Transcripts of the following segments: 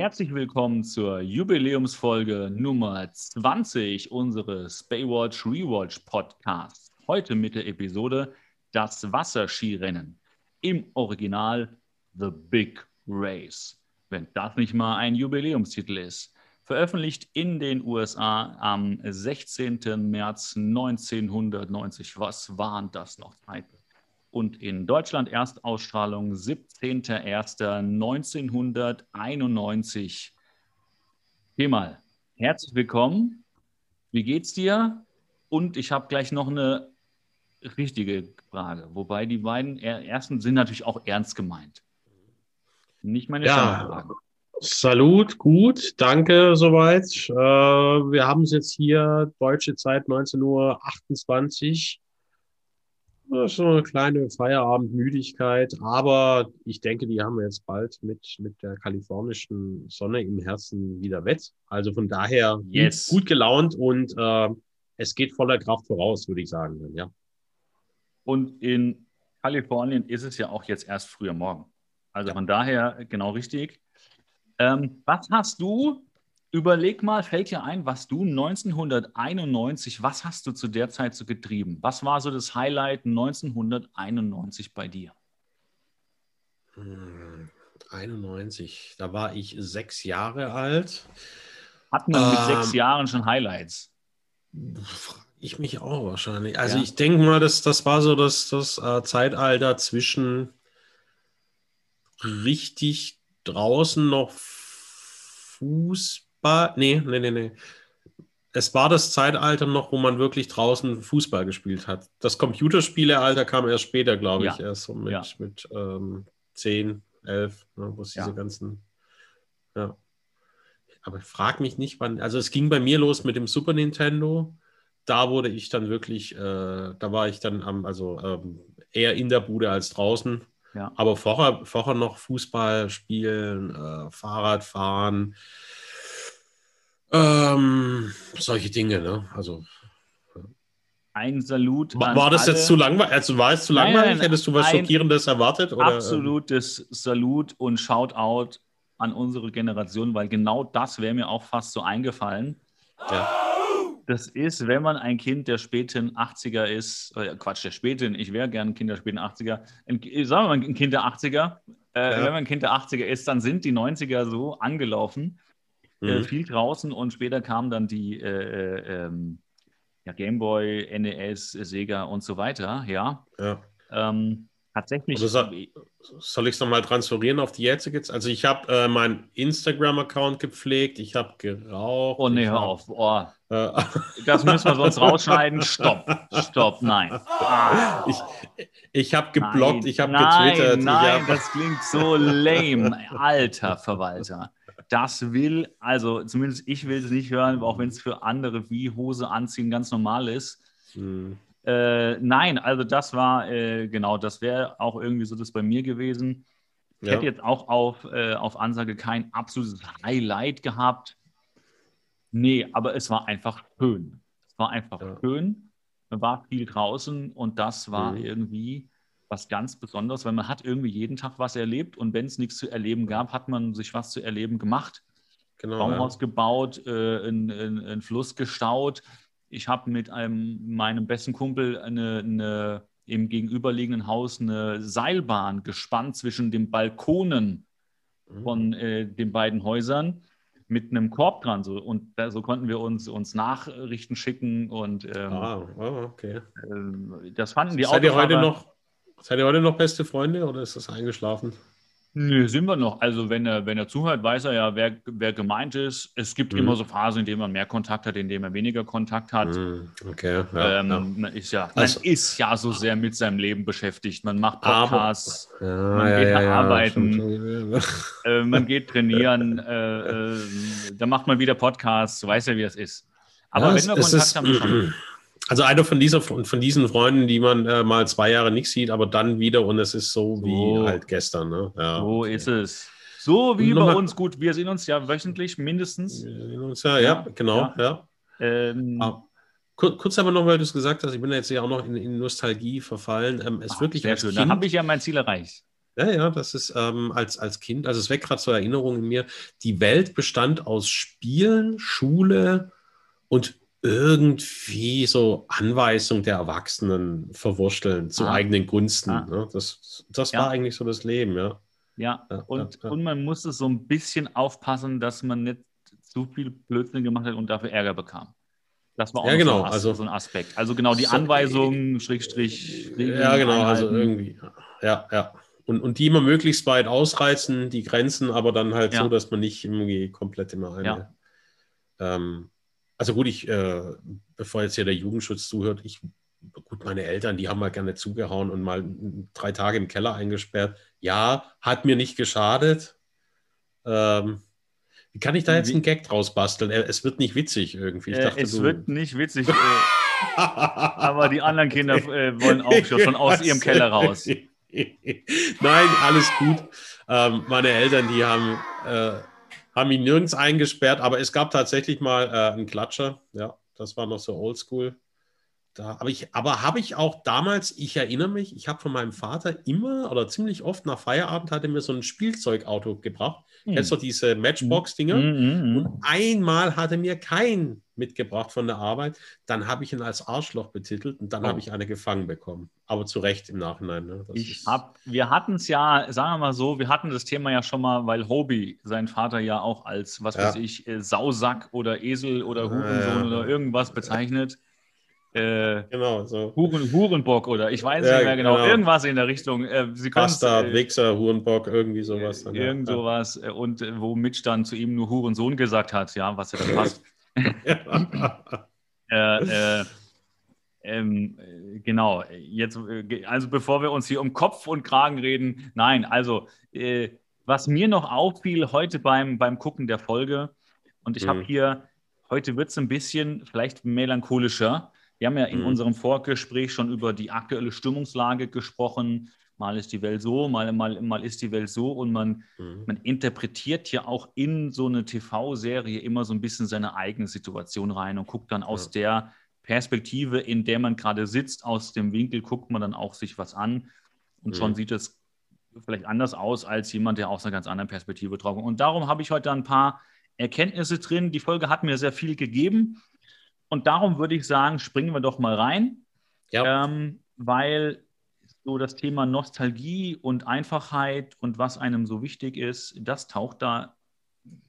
Herzlich willkommen zur Jubiläumsfolge Nummer 20 unseres Baywatch Rewatch Podcasts. Heute mit der Episode Das Wasserskirennen. Im Original The Big Race. Wenn das nicht mal ein Jubiläumstitel ist. Veröffentlicht in den USA am 16. März 1990. Was waren das noch Zeiten? Und in Deutschland Erstausstrahlung 17.01.1991. Kemal, herzlich willkommen. Wie geht's dir? Und ich habe gleich noch eine richtige Frage, wobei die beiden ersten sind natürlich auch ernst gemeint. Nicht meine ja. Salut, gut, danke soweit. Äh, wir haben es jetzt hier, deutsche Zeit 19.28 Uhr. So eine kleine Feierabendmüdigkeit, aber ich denke, die haben wir jetzt bald mit, mit der kalifornischen Sonne im Herzen wieder wett. Also von daher yes. gut, gut gelaunt und äh, es geht voller Kraft voraus, würde ich sagen. Ja. Und in Kalifornien ist es ja auch jetzt erst früher Morgen. Also ja. von daher genau richtig. Ähm, was hast du Überleg mal, fällt dir ein, was du 1991, was hast du zu der Zeit so getrieben? Was war so das Highlight 1991 bei dir? 91, hm, da war ich sechs Jahre alt. Hat man ähm, mit sechs Jahren schon Highlights? Ich mich auch wahrscheinlich. Also ja. ich denke mal, das, das war so das, das äh, Zeitalter zwischen richtig draußen noch Fußball war, nee, nee, nee, nee. Es war das Zeitalter noch, wo man wirklich draußen Fußball gespielt hat. Das Computerspielealter kam erst später, glaube ich, ja. erst so mit, ja. mit ähm, 10, 11, ne, wo es ja. diese ganzen, ja. Aber ich frage mich nicht, wann, also es ging bei mir los mit dem Super Nintendo. Da wurde ich dann wirklich, äh, da war ich dann am, also ähm, eher in der Bude als draußen. Ja. Aber vorher, vorher noch Fußball spielen, äh, Fahrrad fahren, ähm, solche Dinge, ne? Also. Ein Salut. War, war das alle. jetzt zu langweilig? Also war es zu langweilig? Nein, nein, Hättest du was Schockierendes erwartet? Oder? Absolutes Salut und Shoutout an unsere Generation, weil genau das wäre mir auch fast so eingefallen. Ja. Das ist, wenn man ein Kind der späten 80er ist, äh, Quatsch, der späten, ich wäre gern ein Kind der späten 80er, ein, sagen wir mal ein Kind der 80er, äh, ja. wenn man ein Kind der 80er ist, dann sind die 90er so angelaufen äh, mhm. viel draußen und später kamen dann die äh, äh, ähm, ja, Gameboy, NES, Sega und so weiter. Ja. ja. Ähm, tatsächlich. Soll, soll ich es nochmal transferieren auf die jetzige? Also ich habe äh, meinen Instagram-Account gepflegt, ich habe geraucht. Oh nee, hör auf. Oh. Äh, das müssen wir sonst rausschneiden. Stopp, stopp, nein. Ich, ich habe geblockt, nein, ich habe getwittert. Nein, hab... das klingt so lame, alter Verwalter das will, also zumindest ich will es nicht hören, auch wenn es für andere wie Hose anziehen ganz normal ist. Mhm. Äh, nein, also das war, äh, genau, das wäre auch irgendwie so das bei mir gewesen. Ich ja. hätte jetzt auch auf, äh, auf Ansage kein absolutes Highlight gehabt. Nee, aber es war einfach schön. Es war einfach ja. schön. Man war viel draußen und das war mhm. irgendwie was ganz Besonderes, weil man hat irgendwie jeden Tag was erlebt und wenn es nichts zu erleben gab, hat man sich was zu erleben gemacht. Genau, Baumhaus ja. gebaut, äh, einen Fluss gestaut. Ich habe mit einem, meinem besten Kumpel eine, eine, im gegenüberliegenden Haus eine Seilbahn gespannt zwischen den Balkonen mhm. von äh, den beiden Häusern mit einem Korb dran. So, und da, so konnten wir uns, uns Nachrichten schicken. Und ähm, ah, oh, okay. Äh, das fanden die Seid ihr heute noch Seid ihr heute noch beste Freunde oder ist das eingeschlafen? Nö, sind wir noch. Also wenn er, wenn er zuhört, weiß er ja, wer, wer gemeint ist. Es gibt mhm. immer so Phasen, in denen man mehr Kontakt hat, in denen man weniger Kontakt hat. Mhm. Okay. Ja, ähm, ja. Man, ist ja, also, man ist ja so sehr mit seinem Leben beschäftigt. Man macht Podcasts, ja, man geht arbeiten, äh, man geht trainieren, äh, äh, dann macht man wieder Podcasts, du weißt ja, wie das ist. Aber wenn wir Kontakt ist, haben, schon. Also einer von, dieser, von diesen Freunden, die man äh, mal zwei Jahre nicht sieht, aber dann wieder und es ist so, so. wie halt gestern. Ne? Ja, so okay. ist es. So wie bei uns. Gut, wir sehen uns ja wöchentlich mindestens. Wir sehen uns ja, ja, genau. Ja. Ähm, ah, kurz aber noch, weil du es gesagt hast, ich bin jetzt ja auch noch in, in Nostalgie verfallen. Ähm, es Ach, wirklich sehr schön. Kind, da habe ich ja mein Ziel erreicht. Ja, ja, das ist ähm, als, als Kind, also es weckt gerade so Erinnerungen in mir, die Welt bestand aus Spielen, Schule und irgendwie so Anweisung der Erwachsenen verwursteln zu ah. eigenen Gunsten. Ah. Ne? Das, das ja. war eigentlich so das Leben, ja. Ja, ja und, ja, und man musste so ein bisschen aufpassen, dass man nicht zu viel Blödsinn gemacht hat und dafür Ärger bekam. Das war auch ja, genau, so, ein also, so ein Aspekt. Also genau die so, Anweisungen, Schrägstrich, Regeln, Ja, genau, also Einheiten. also irgendwie. Ja, ja. Und, und die immer möglichst weit ausreizen, die Grenzen, aber dann halt so, dass man nicht irgendwie komplett immer eine. Ähm, also gut, ich, äh, bevor jetzt hier der Jugendschutz zuhört, ich, gut, meine Eltern, die haben mal gerne zugehauen und mal drei Tage im Keller eingesperrt. Ja, hat mir nicht geschadet. Ähm, wie kann ich da jetzt einen Gag draus basteln? Es wird nicht witzig irgendwie. Äh, dachte, es du... wird nicht witzig. Äh, aber die anderen Kinder äh, wollen auch schon aus ihrem Keller raus. Nein, alles gut. Ähm, meine Eltern, die haben, äh, haben mich nirgends eingesperrt, aber es gab tatsächlich mal äh, einen Klatscher. Ja, das war noch so oldschool. Da habe ich, aber habe ich auch damals, ich erinnere mich, ich habe von meinem Vater immer oder ziemlich oft nach Feierabend hat er mir so ein Spielzeugauto gebracht. Mhm. Kennst du diese Matchbox-Dinger? Mhm. Und einmal hat er mir kein mitgebracht von der Arbeit. Dann habe ich ihn als Arschloch betitelt und dann oh. habe ich eine gefangen bekommen. Aber zu Recht im Nachhinein. Ne? ich hab, wir hatten es ja, sagen wir mal so, wir hatten das Thema ja schon mal, weil Hobie, sein Vater ja auch als, was ja. weiß ich, äh, Sausack oder Esel oder Hurensohn ja. oder irgendwas bezeichnet. Äh, genau, so. Huren, Hurenbock oder ich weiß ja, nicht mehr genau, genau, irgendwas in der Richtung. Äh, Sie Bastard, äh, Wichser, Hurenbock, irgendwie sowas. Dann, irgend ja. sowas. Äh, und äh, wo Mitch dann zu ihm nur Hurensohn gesagt hat, ja, was ja dann passt. Äh, ähm, genau, jetzt, also bevor wir uns hier um Kopf und Kragen reden, nein, also was mir noch auffiel heute beim, beim Gucken der Folge, und ich mhm. habe hier, heute wird es ein bisschen vielleicht melancholischer, wir haben ja in mhm. unserem Vorgespräch schon über die aktuelle Stimmungslage gesprochen. Mal ist die Welt so, mal, mal, mal ist die Welt so. Und man, mhm. man interpretiert ja auch in so eine TV-Serie immer so ein bisschen seine eigene Situation rein und guckt dann aus ja. der Perspektive, in der man gerade sitzt, aus dem Winkel, guckt man dann auch sich was an. Und mhm. schon sieht es vielleicht anders aus als jemand, der aus einer ganz anderen Perspektive drauf kommt. Und darum habe ich heute ein paar Erkenntnisse drin. Die Folge hat mir sehr viel gegeben. Und darum würde ich sagen, springen wir doch mal rein, ja. ähm, weil so das Thema Nostalgie und Einfachheit und was einem so wichtig ist, das taucht da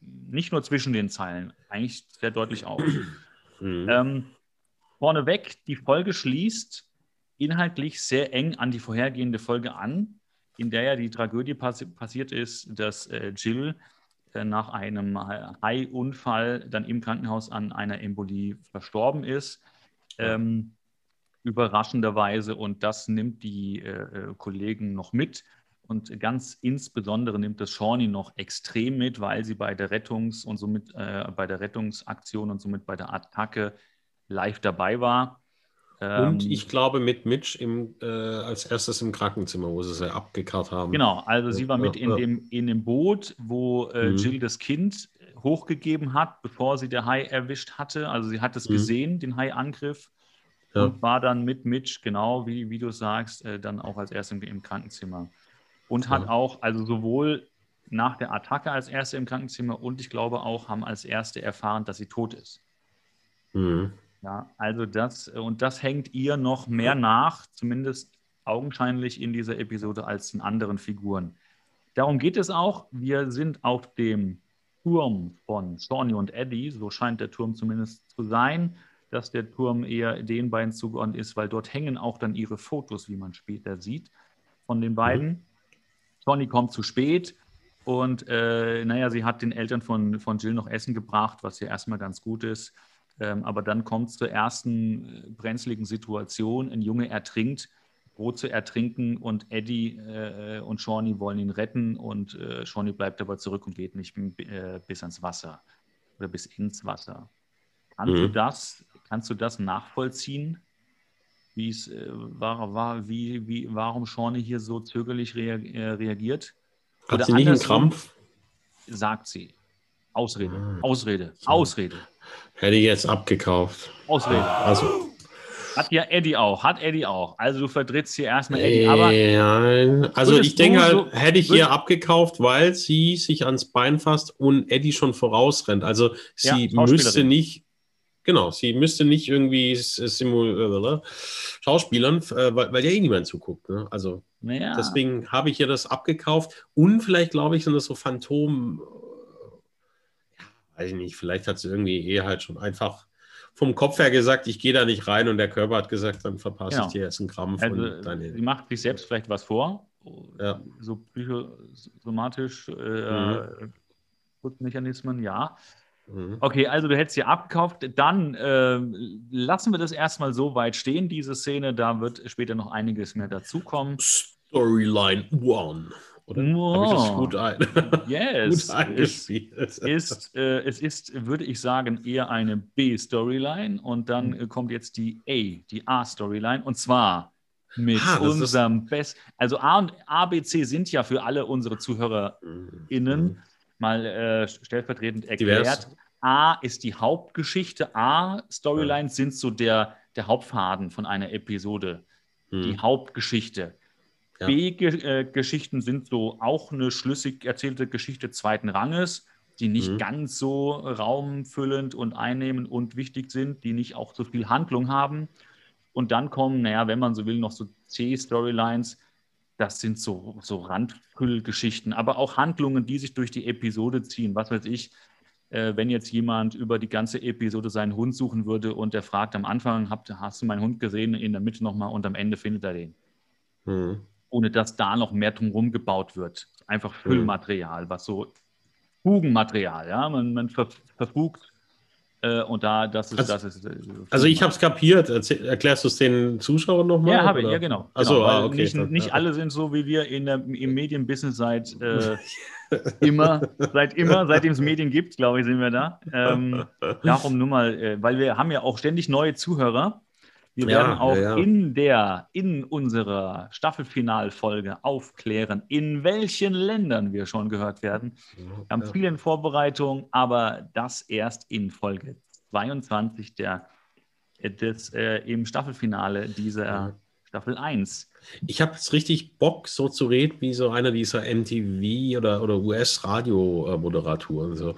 nicht nur zwischen den Zeilen, eigentlich sehr deutlich auf. Mhm. Ähm, vorneweg, die Folge schließt inhaltlich sehr eng an die vorhergehende Folge an, in der ja die Tragödie passi passiert ist, dass äh, Jill nach einem Hai-Unfall dann im Krankenhaus an einer Embolie verstorben ist. Ähm, überraschenderweise. Und das nimmt die äh, äh, Kollegen noch mit. Und ganz insbesondere nimmt das Shawnee noch extrem mit, weil sie bei der Rettungs- und somit äh, bei der Rettungsaktion und somit bei der Attacke live dabei war. Und ähm, ich glaube mit Mitch im, äh, als erstes im Krankenzimmer, wo sie sie abgekarrt haben. Genau, also sie war mit in, dem, in dem Boot, wo äh, mhm. Jill das Kind hochgegeben hat, bevor sie der Hai erwischt hatte. Also sie hat es mhm. gesehen, den Hai-Angriff, ja. und war dann mit Mitch, genau wie, wie du sagst, äh, dann auch als erstes im, im Krankenzimmer. Und hat ja. auch, also sowohl nach der Attacke als erste im Krankenzimmer und ich glaube auch haben als erste erfahren, dass sie tot ist. Mhm. Ja, also das, und das hängt ihr noch mehr nach, zumindest augenscheinlich in dieser Episode als den anderen Figuren. Darum geht es auch. Wir sind auf dem Turm von Shawnee und Eddie, so scheint der Turm zumindest zu sein, dass der Turm eher den beiden zugeordnet ist, weil dort hängen auch dann ihre Fotos, wie man später sieht, von den beiden. Mhm. Shawnee kommt zu spät und äh, naja, sie hat den Eltern von, von Jill noch Essen gebracht, was ja erstmal ganz gut ist. Ähm, aber dann kommt es zur ersten äh, brenzligen Situation. Ein Junge ertrinkt, droht zu ertrinken und Eddie äh, und Shawnee wollen ihn retten und äh, Shawnee bleibt aber zurück und geht nicht äh, bis ans Wasser oder bis ins Wasser. Kannst, mhm. du, das, kannst du das nachvollziehen? Wie es äh, war, war wie, wie, warum Shawnee hier so zögerlich rea äh, reagiert? Hat sie nicht einen Krampf? Sagt sie. Ausrede, ah. Ausrede, Ausrede. Hätte ich jetzt abgekauft. Ausrede. Also, Hat ja Eddie auch, hat Eddie auch. Also du vertrittst hier erstmal Eddie. Aber ja, also ich denke halt, so, hätte ich ihr abgekauft, weil sie sich ans Bein fasst und Eddie schon vorausrennt. Also sie ja, müsste nicht, genau, sie müsste nicht irgendwie simul, äh, Schauspielern, äh, weil, weil ja eh niemand zuguckt. Ne? Also ja. deswegen habe ich ihr das abgekauft und vielleicht glaube ich, sind das so Phantom, weiß ich nicht, vielleicht hat sie irgendwie eh halt schon einfach vom Kopf her gesagt, ich gehe da nicht rein und der Körper hat gesagt, dann verpasse genau. ich dir jetzt einen Krampf. Also, deine... Sie macht sich selbst vielleicht was vor, ja. so psychosomatisch äh, mhm. Mechanismen, ja. Mhm. Okay, also du hättest sie abgekauft. Dann äh, lassen wir das erstmal so weit stehen, diese Szene. Da wird später noch einiges mehr dazukommen. Storyline One. Oder ich das gut ein? Yes. gut es ist, äh, es ist, würde ich sagen, eher eine B-Storyline und dann mhm. kommt jetzt die A, die A-Storyline und zwar mit ah, unserem Best. Also A und A, B, C sind ja für alle unsere ZuhörerInnen mhm. mal äh, stellvertretend erklärt. Divers. A ist die Hauptgeschichte. A, Storylines ja. sind so der, der Hauptfaden von einer Episode. Mhm. Die Hauptgeschichte. Ja. B-Geschichten sind so auch eine schlüssig erzählte Geschichte zweiten Ranges, die nicht mhm. ganz so raumfüllend und einnehmend und wichtig sind, die nicht auch so viel Handlung haben. Und dann kommen, naja, wenn man so will, noch so C-Storylines. Das sind so, so Randfüllgeschichten, aber auch Handlungen, die sich durch die Episode ziehen. Was weiß ich, äh, wenn jetzt jemand über die ganze Episode seinen Hund suchen würde und der fragt am Anfang, hast du meinen Hund gesehen, in der Mitte nochmal und am Ende findet er den. Mhm ohne dass da noch mehr drumherum gebaut wird. Einfach mhm. Füllmaterial, was so Fugenmaterial, ja, man, man ver, verfugt äh, und da, das ist. Also, das ist, äh, also ich habe es kapiert. Erzähl, erklärst du es den Zuschauern nochmal? Ja, habe ich, ja, genau. Achso, genau, ah, okay. Nicht, dann, nicht ja. alle sind so wie wir in der, im Medienbusiness seit äh, immer, seit immer, seitdem es Medien gibt, glaube ich, sind wir da. Ähm, darum nur mal, äh, weil wir haben ja auch ständig neue Zuhörer. Wir ja, werden auch ja, ja. in der, in unserer Staffelfinalfolge aufklären, in welchen Ländern wir schon gehört werden. Wir haben viele in Vorbereitung, aber das erst in Folge 22 der, des, äh, im Staffelfinale dieser Staffel 1. Ich habe jetzt richtig Bock, so zu reden wie so einer dieser MTV oder, oder US-Radio-Moderatoren. So,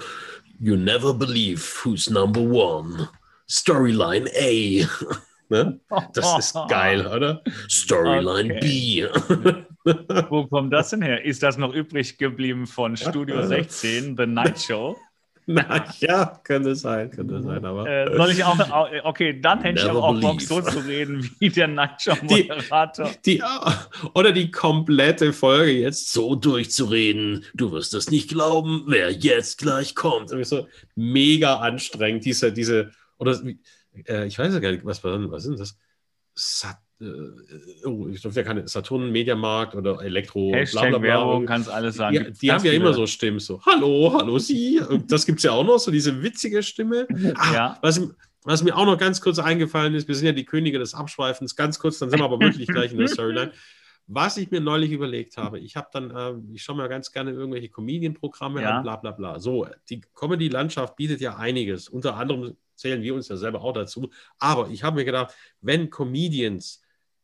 you never believe who's number one. Storyline A. Ne? Das ist geil, oder? Storyline okay. B. Wo kommt das denn her? Ist das noch übrig geblieben von Studio 16, The Night Show? Na ja, könnte sein, könnte sein, aber. Äh, soll ich auch, okay, dann hätte ich auch Bock, so zu reden wie der Nightshow-Moderator. Die, die, oder die komplette Folge jetzt so durchzureden. Du wirst es nicht glauben, wer jetzt gleich kommt. So mega anstrengend, diese, diese, oder äh, ich weiß ja gar nicht, was, was sind das? Sat, äh, oh, ich glaube, ja keine Saturn, Mediamarkt oder Elektro, Hashtag. Werbung, kannst alles sagen. Die, die haben ja immer so Stimmen, so Hallo, hallo Sie. Und das gibt es ja auch noch, so diese witzige Stimme. Ah, ja. was, was mir auch noch ganz kurz eingefallen ist, wir sind ja die Könige des Abschweifens, ganz kurz, dann sind wir aber wirklich gleich in der Storyline. Was ich mir neulich überlegt habe, ich habe dann, äh, ich schaue mir ganz gerne irgendwelche Comedian-Programme ja. an, bla bla bla. So, die Comedy-Landschaft bietet ja einiges. Unter anderem zählen wir uns ja selber auch dazu. Aber ich habe mir gedacht, wenn Comedians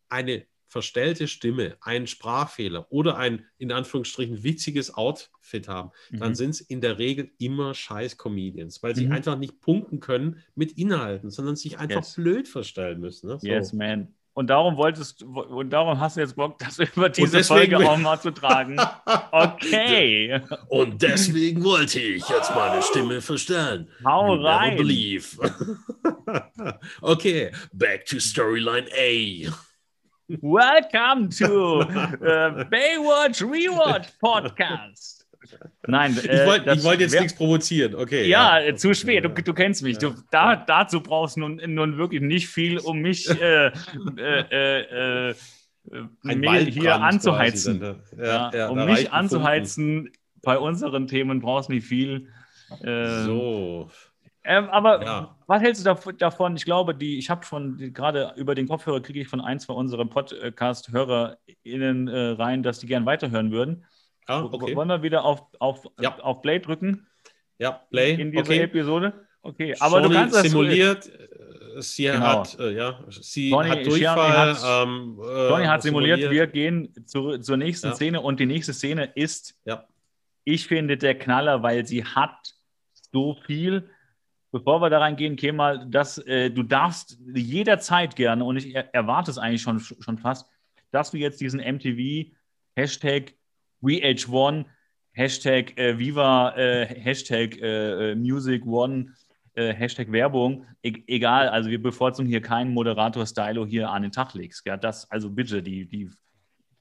eine verstellte Stimme, einen Sprachfehler oder ein in Anführungsstrichen witziges Outfit haben, mhm. dann sind es in der Regel immer scheiß Comedians, weil sie mhm. einfach nicht punkten können mit Inhalten, sondern sich einfach yes. blöd verstellen müssen. Ne? So. Yes, man. Und darum wolltest und darum hast du jetzt Bock, das über diese Folge auch mal zu tragen. Okay. Und deswegen wollte ich jetzt meine Stimme verstellen. Hau rein. Believe. okay, back to Storyline A. Welcome to uh, Baywatch Rewatch Podcast. Nein, äh, ich wollte wollt jetzt nichts provozieren, okay. Ja, ja. zu spät, du, du kennst mich. Du, da, dazu brauchst du nun, nun wirklich nicht viel, um mich äh, äh, äh, äh hier anzuheizen. Dann, ja, ja, um mich anzuheizen Funken. bei unseren Themen brauchst du nicht viel. So. Ähm, aber ja. was hältst du davon? Ich glaube, die, ich habe schon gerade über den Kopfhörer kriege ich von ein, zwei unserer Podcast-HörerInnen äh, rein, dass die gern weiterhören würden. Ah, okay. Wollen wir wieder auf, auf, ja. auf Play drücken? Ja, Play. In dieser okay. Episode? Okay, aber Sony du kannst das simuliert. sie genau. hat, äh, ja, sie Johnny, hat Durchfall. Hat, ähm, äh, Johnny hat simuliert, simuliert, wir gehen zu, zur nächsten ja. Szene und die nächste Szene ist, ja. ich finde, der Knaller, weil sie hat so viel. Bevor wir da reingehen, Kemal, dass äh, du darfst jederzeit gerne, und ich erwarte es eigentlich schon, schon fast, dass du jetzt diesen MTV Hashtag WeH1, Hashtag äh, Viva, äh, Hashtag äh, äh, Music One, äh, Hashtag Werbung, e egal, also wir bevorzugen hier keinen Moderator-Stylo hier an den Tag legst. Ja, das, also bitte, die, die,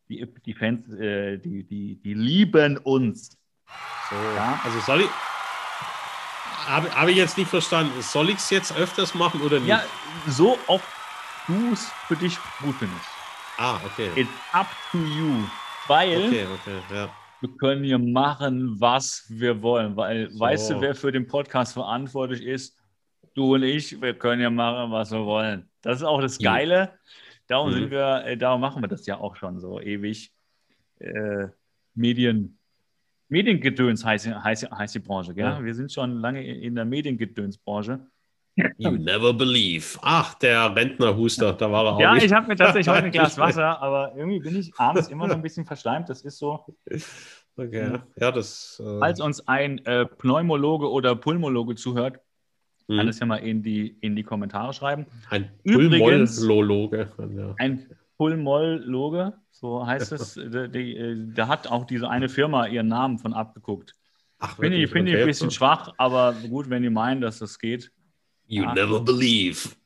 die, die Fans, die, die, die lieben uns. So. Ja? Also soll ich, habe hab ich jetzt nicht verstanden. Soll ich es jetzt öfters machen oder nicht? Ja, so oft du es für dich gut findest. Ah, okay. It's up to you. Weil okay, okay, ja. wir können hier machen, was wir wollen. Weil, so. weißt du, wer für den Podcast verantwortlich ist? Du und ich, wir können ja machen, was wir wollen. Das ist auch das Geile. Darum mhm. sind wir, äh, darum machen wir das ja auch schon so ewig. Äh, Medien, Mediengedöns heißt, heißt, heißt die Branche. Gell? Ja. Wir sind schon lange in der Mediengedönsbranche. You never believe. Ach, der Rentnerhuster, da war er auch. Ja, nicht. ich habe mir tatsächlich heute ein Glas Wasser, aber irgendwie bin ich abends immer noch ein bisschen verschleimt. Das ist so. Okay, ja, das. Äh... Als uns ein äh, Pneumologe oder Pulmologe zuhört, hm. kann es ja mal in die, in die Kommentare schreiben. Ein Pulmologe. Ein Pulmologe, so heißt es. da hat auch diese eine Firma ihren Namen von abgeguckt. Ach, finde ich, find okay. ich ein bisschen schwach, aber gut, wenn die meinen, dass das geht. You ja. never believe.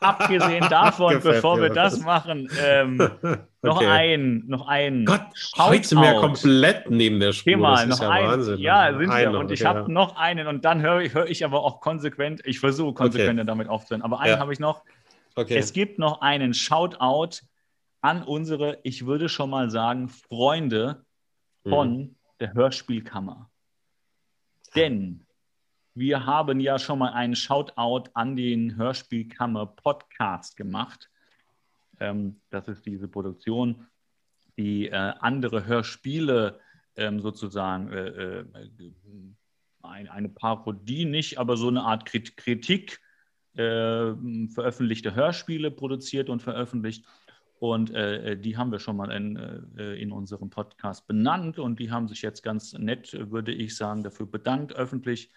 Abgesehen davon, bevor wir das machen, ähm, noch okay. ein, noch ein. Gott, heute sind wir komplett neben der Spur. Mal, noch ja ein. Wahnsinn. Ja, sind wir. Und ich habe noch einen und dann höre ich, hör ich aber auch konsequent, ich versuche konsequenter okay. damit aufzuhören, aber einen ja. habe ich noch. Okay. Es gibt noch einen Shoutout an unsere, ich würde schon mal sagen, Freunde von mhm. der Hörspielkammer. Denn wir haben ja schon mal einen Shoutout an den Hörspielkammer Podcast gemacht. Ähm, das ist diese Produktion, die äh, andere Hörspiele ähm, sozusagen äh, äh, ein, eine Parodie nicht, aber so eine Art Kritik äh, veröffentlichte Hörspiele produziert und veröffentlicht. Und äh, die haben wir schon mal in, äh, in unserem Podcast benannt und die haben sich jetzt ganz nett, würde ich sagen, dafür bedankt öffentlich.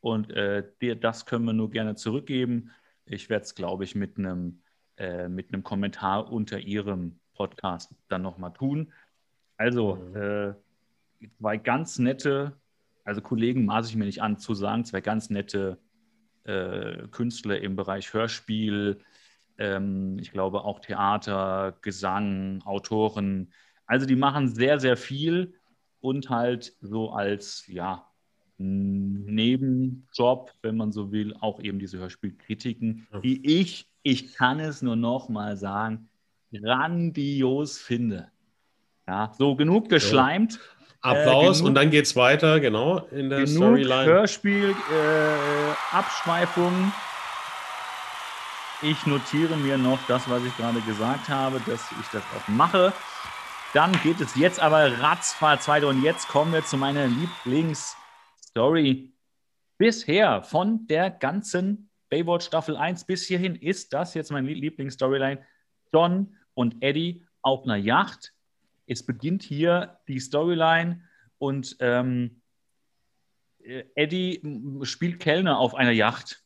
Und äh, das können wir nur gerne zurückgeben. Ich werde es, glaube ich, mit einem äh, mit einem Kommentar unter Ihrem Podcast dann nochmal tun. Also mhm. äh, zwei ganz nette, also Kollegen maße ich mir nicht an zu sagen, zwei ganz nette äh, Künstler im Bereich Hörspiel, ähm, ich glaube auch Theater, Gesang, Autoren. Also die machen sehr, sehr viel und halt so als, ja, Nebenjob, wenn man so will, auch eben diese Hörspielkritiken, die ich, ich kann es nur noch mal sagen, grandios finde. Ja, so genug geschleimt. Applaus äh, genug, und dann geht es weiter, genau, in der Storyline. Hörspiel, äh, Abschweifung. Ich notiere mir noch das, was ich gerade gesagt habe, dass ich das auch mache. Dann geht es jetzt aber ratzfatz weiter und jetzt kommen wir zu meiner Lieblings- Story bisher von der ganzen Baywatch Staffel 1 bis hierhin ist das jetzt mein Lieblingsstoryline. John und Eddie auf einer Yacht. Es beginnt hier die Storyline und ähm, Eddie spielt Kellner auf einer Yacht.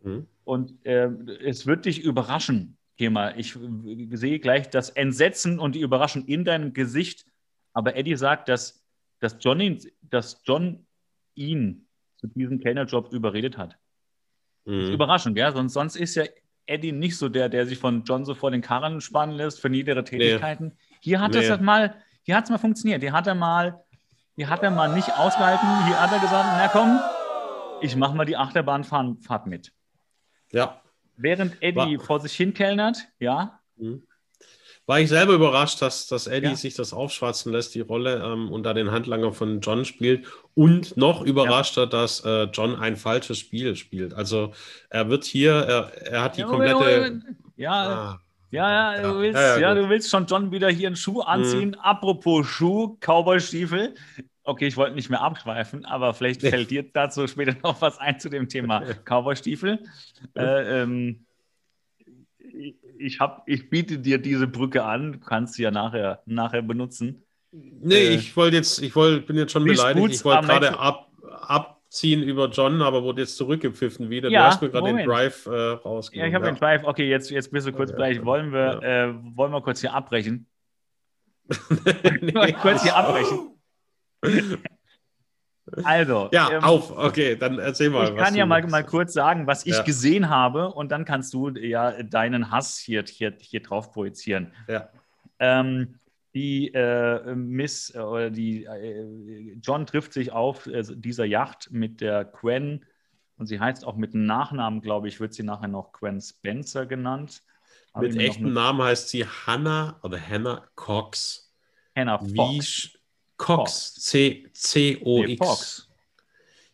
Mhm. Und äh, es wird dich überraschen, Thema. Ich sehe gleich das Entsetzen und die Überraschung in deinem Gesicht. Aber Eddie sagt, dass, dass, Johnny, dass John ihn zu diesem Kellnerjob überredet hat. Mhm. Das ist überraschend, gell? Sonst, sonst ist ja Eddie nicht so der, der sich von John so vor den Karren spannen lässt für niedere Tätigkeiten. Nee. Hier hat nee. es halt mal, hier hat es mal funktioniert. Hier hat er mal, hier hat er mal nicht ausgehalten. Hier hat er gesagt, na komm, ich mache mal die Achterbahnfahrt mit. Ja. Während Eddie War. vor sich hin kellnert, ja, mhm war ich selber überrascht, dass, dass Eddie ja. sich das aufschwatzen lässt, die Rolle, ähm, und da den Handlanger von John spielt. Und noch überraschter, ja. dass äh, John ein falsches Spiel spielt. Also er wird hier, er, er hat die ja, komplette. Ja, ah. Ja, ja, du willst, ja, ja, du willst schon John wieder hier einen Schuh anziehen. Mhm. Apropos Schuh, Cowboy-Stiefel. okay, ich wollte nicht mehr abschweifen, aber vielleicht fällt dir dazu später noch was ein zu dem Thema Cowboy-Stiefel. Äh, ähm, ich, hab, ich biete dir diese Brücke an, du kannst sie ja nachher, nachher benutzen. Nee, äh, ich wollte jetzt, ich wollt, bin jetzt schon beleidigt. Ich wollte gerade ab, abziehen über John, aber wurde jetzt zurückgepfiffen wieder. Ja, du hast mir gerade den Drive äh, rausgegeben. Ja, ich habe ja. den Drive. Okay, jetzt, jetzt bist du kurz gleich. Wollen wir, ja. äh, wollen wir kurz hier abbrechen? nee. kurz hier abbrechen. Also. Ja, ähm, auf, okay, dann erzähl mal. Ich kann ja mal, mal kurz sagen, was ich ja. gesehen habe und dann kannst du ja deinen Hass hier, hier, hier drauf projizieren. Ja. Ähm, die äh, Miss äh, oder die äh, John trifft sich auf äh, dieser Yacht mit der Gwen und sie heißt auch mit Nachnamen, glaube ich, wird sie nachher noch Gwen Spencer genannt. Habe mit echten Namen heißt sie Hannah oder Hannah Cox. Hannah Fox. Wie Cox. C-O-X. Nee,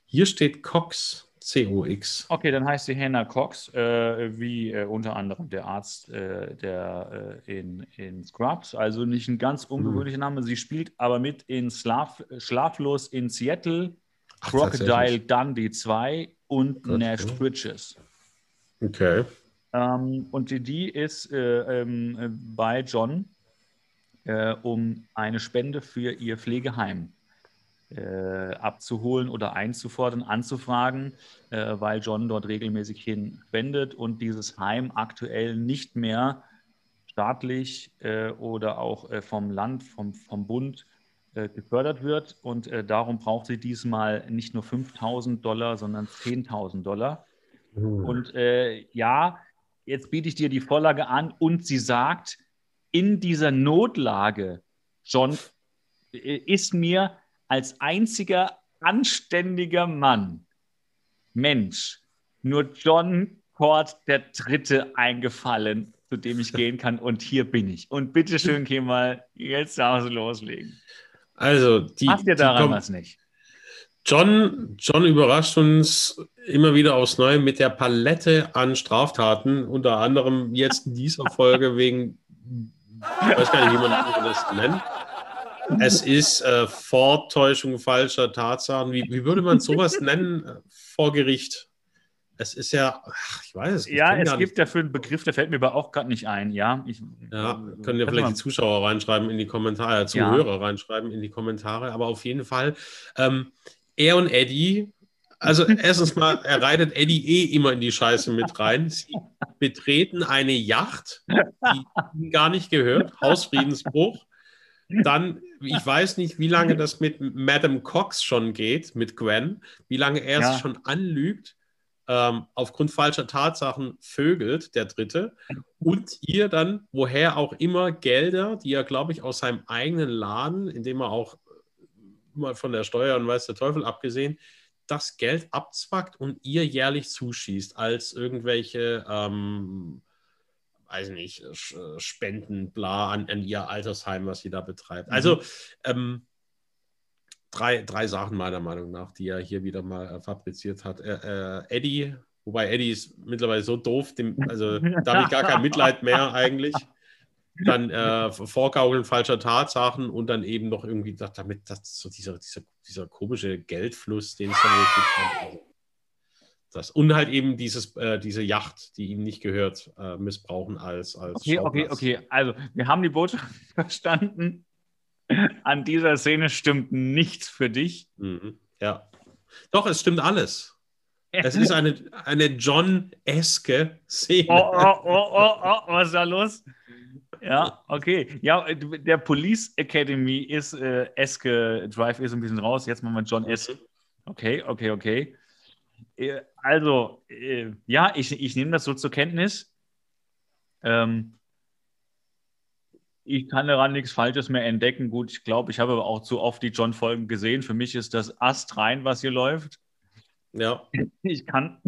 Hier steht Cox. C-O-X. Okay, dann heißt sie Hannah Cox, äh, wie äh, unter anderem der Arzt äh, der, äh, in, in Scrubs. Also nicht ein ganz ungewöhnlicher Name. Sie spielt aber mit in Schlaf, Schlaflos in Seattle, Ach, Crocodile Dundee 2 und okay. Nash Bridges. Okay. Ähm, und die, die ist äh, ähm, bei John äh, um eine Spende für ihr Pflegeheim äh, abzuholen oder einzufordern, anzufragen, äh, weil John dort regelmäßig hin spendet und dieses Heim aktuell nicht mehr staatlich äh, oder auch äh, vom Land, vom, vom Bund äh, gefördert wird. Und darum braucht sie diesmal nicht nur 5000 Dollar, sondern 10.000 Dollar. Mhm. Und ja, jetzt biete ich dir die Vorlage an und sie sagt, in dieser Notlage, John, ist mir als einziger anständiger Mann, Mensch, nur John Cord der Dritte eingefallen, zu dem ich gehen kann. Und hier bin ich. Und bitte schön, Kemal, jetzt darfst du loslegen. Also, die. Macht dir daran was nicht? John, John überrascht uns immer wieder aufs Neue mit der Palette an Straftaten, unter anderem jetzt in dieser Folge wegen, ich weiß gar nicht, wie man das nennt, es ist äh, Vortäuschung falscher Tatsachen. Wie, wie würde man sowas nennen äh, vor Gericht? Es ist ja, ach, ich weiß es nicht. Ja, es gibt dafür einen Begriff, der fällt mir aber auch gerade nicht ein. Ja, ich, ja können ja vielleicht die Zuschauer reinschreiben in die Kommentare, äh, Zuhörer ja. reinschreiben in die Kommentare. Aber auf jeden Fall, ähm, er und Eddie, also erstens mal, er reitet Eddie eh immer in die Scheiße mit rein. Sie betreten eine Yacht, die gar nicht gehört, Hausfriedensbruch. Dann, ich weiß nicht, wie lange das mit Madame Cox schon geht, mit Gwen, wie lange er ja. sich schon anlügt, ähm, aufgrund falscher Tatsachen vögelt, der Dritte, und ihr dann, woher auch immer, Gelder, die er, glaube ich, aus seinem eigenen Laden, in dem er auch mal von der Steuer und weiß der Teufel abgesehen, das Geld abzwackt und ihr jährlich zuschießt als irgendwelche ähm, weiß nicht, Spenden, bla, an, an ihr Altersheim, was sie da betreibt. Also, mhm. ähm, drei, drei Sachen meiner Meinung nach, die er hier wieder mal äh, fabriziert hat. Äh, äh, Eddie, wobei Eddie ist mittlerweile so doof, dem, also da habe ich gar kein Mitleid mehr eigentlich. Dann äh, Vorgaukeln falscher Tatsachen und dann eben noch irgendwie damit, dass so dieser, dieser, dieser komische Geldfluss, den es dann gibt. Also, das. Und halt eben dieses, äh, diese Yacht, die ihm nicht gehört, äh, missbrauchen als, als Okay, Schauplatz. okay, okay. Also, wir haben die Botschaft verstanden. An dieser Szene stimmt nichts für dich. Mhm. Ja. Doch, es stimmt alles. Es ist eine, eine John-eske Szene. Oh, oh, oh, oh, oh, was ist da los? Ja, okay. Ja, der Police Academy ist äh, Eske Drive ist ein bisschen raus. Jetzt machen wir John S. Mhm. Okay, okay, okay. Äh, also, äh, ja, ich, ich nehme das so zur Kenntnis. Ähm, ich kann daran nichts Falsches mehr entdecken. Gut, ich glaube, ich habe aber auch zu oft die John-Folgen gesehen. Für mich ist das Ast rein, was hier läuft. Ja. Ich kann.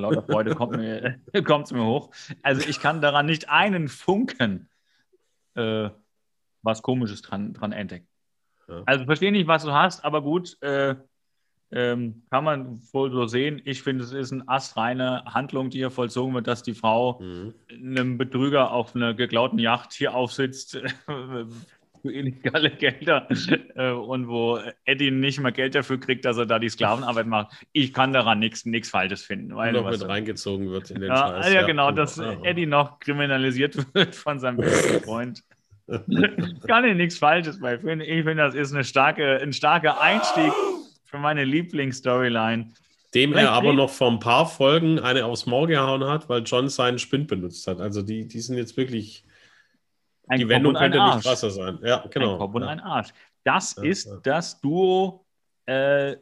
Vor lauter Freude kommt es mir hoch. Also, ich kann daran nicht einen Funken äh, was Komisches dran, dran entdecken. Ja. Also, verstehe nicht, was du hast, aber gut. Äh, ähm, kann man wohl so sehen. Ich finde, es ist eine astreine Handlung, die hier vollzogen wird, dass die Frau mhm. einem Betrüger auf einer geklauten Yacht hier aufsitzt. für illegale Gelder äh, und wo Eddie nicht mal Geld dafür kriegt, dass er da die Sklavenarbeit macht. Ich kann daran nichts Falsches finden. Weil, noch mit reingezogen wird in den ja, Scheiß. Ja, ja genau, dass Eddie noch kriminalisiert wird von seinem besten Freund. kann ich nichts Falsches bei finden. Ich finde, das ist eine starke, ein starker Einstieg für meine Lieblingsstoryline. Dem er aber noch vor ein paar Folgen eine aufs Maul gehauen hat, weil John seinen Spind benutzt hat. Also die, die sind jetzt wirklich ein die Wendung könnte nicht krasser sein. Ja, genau. Ein Kopf und ja. ein Arsch. Das ja, ist das Duo äh,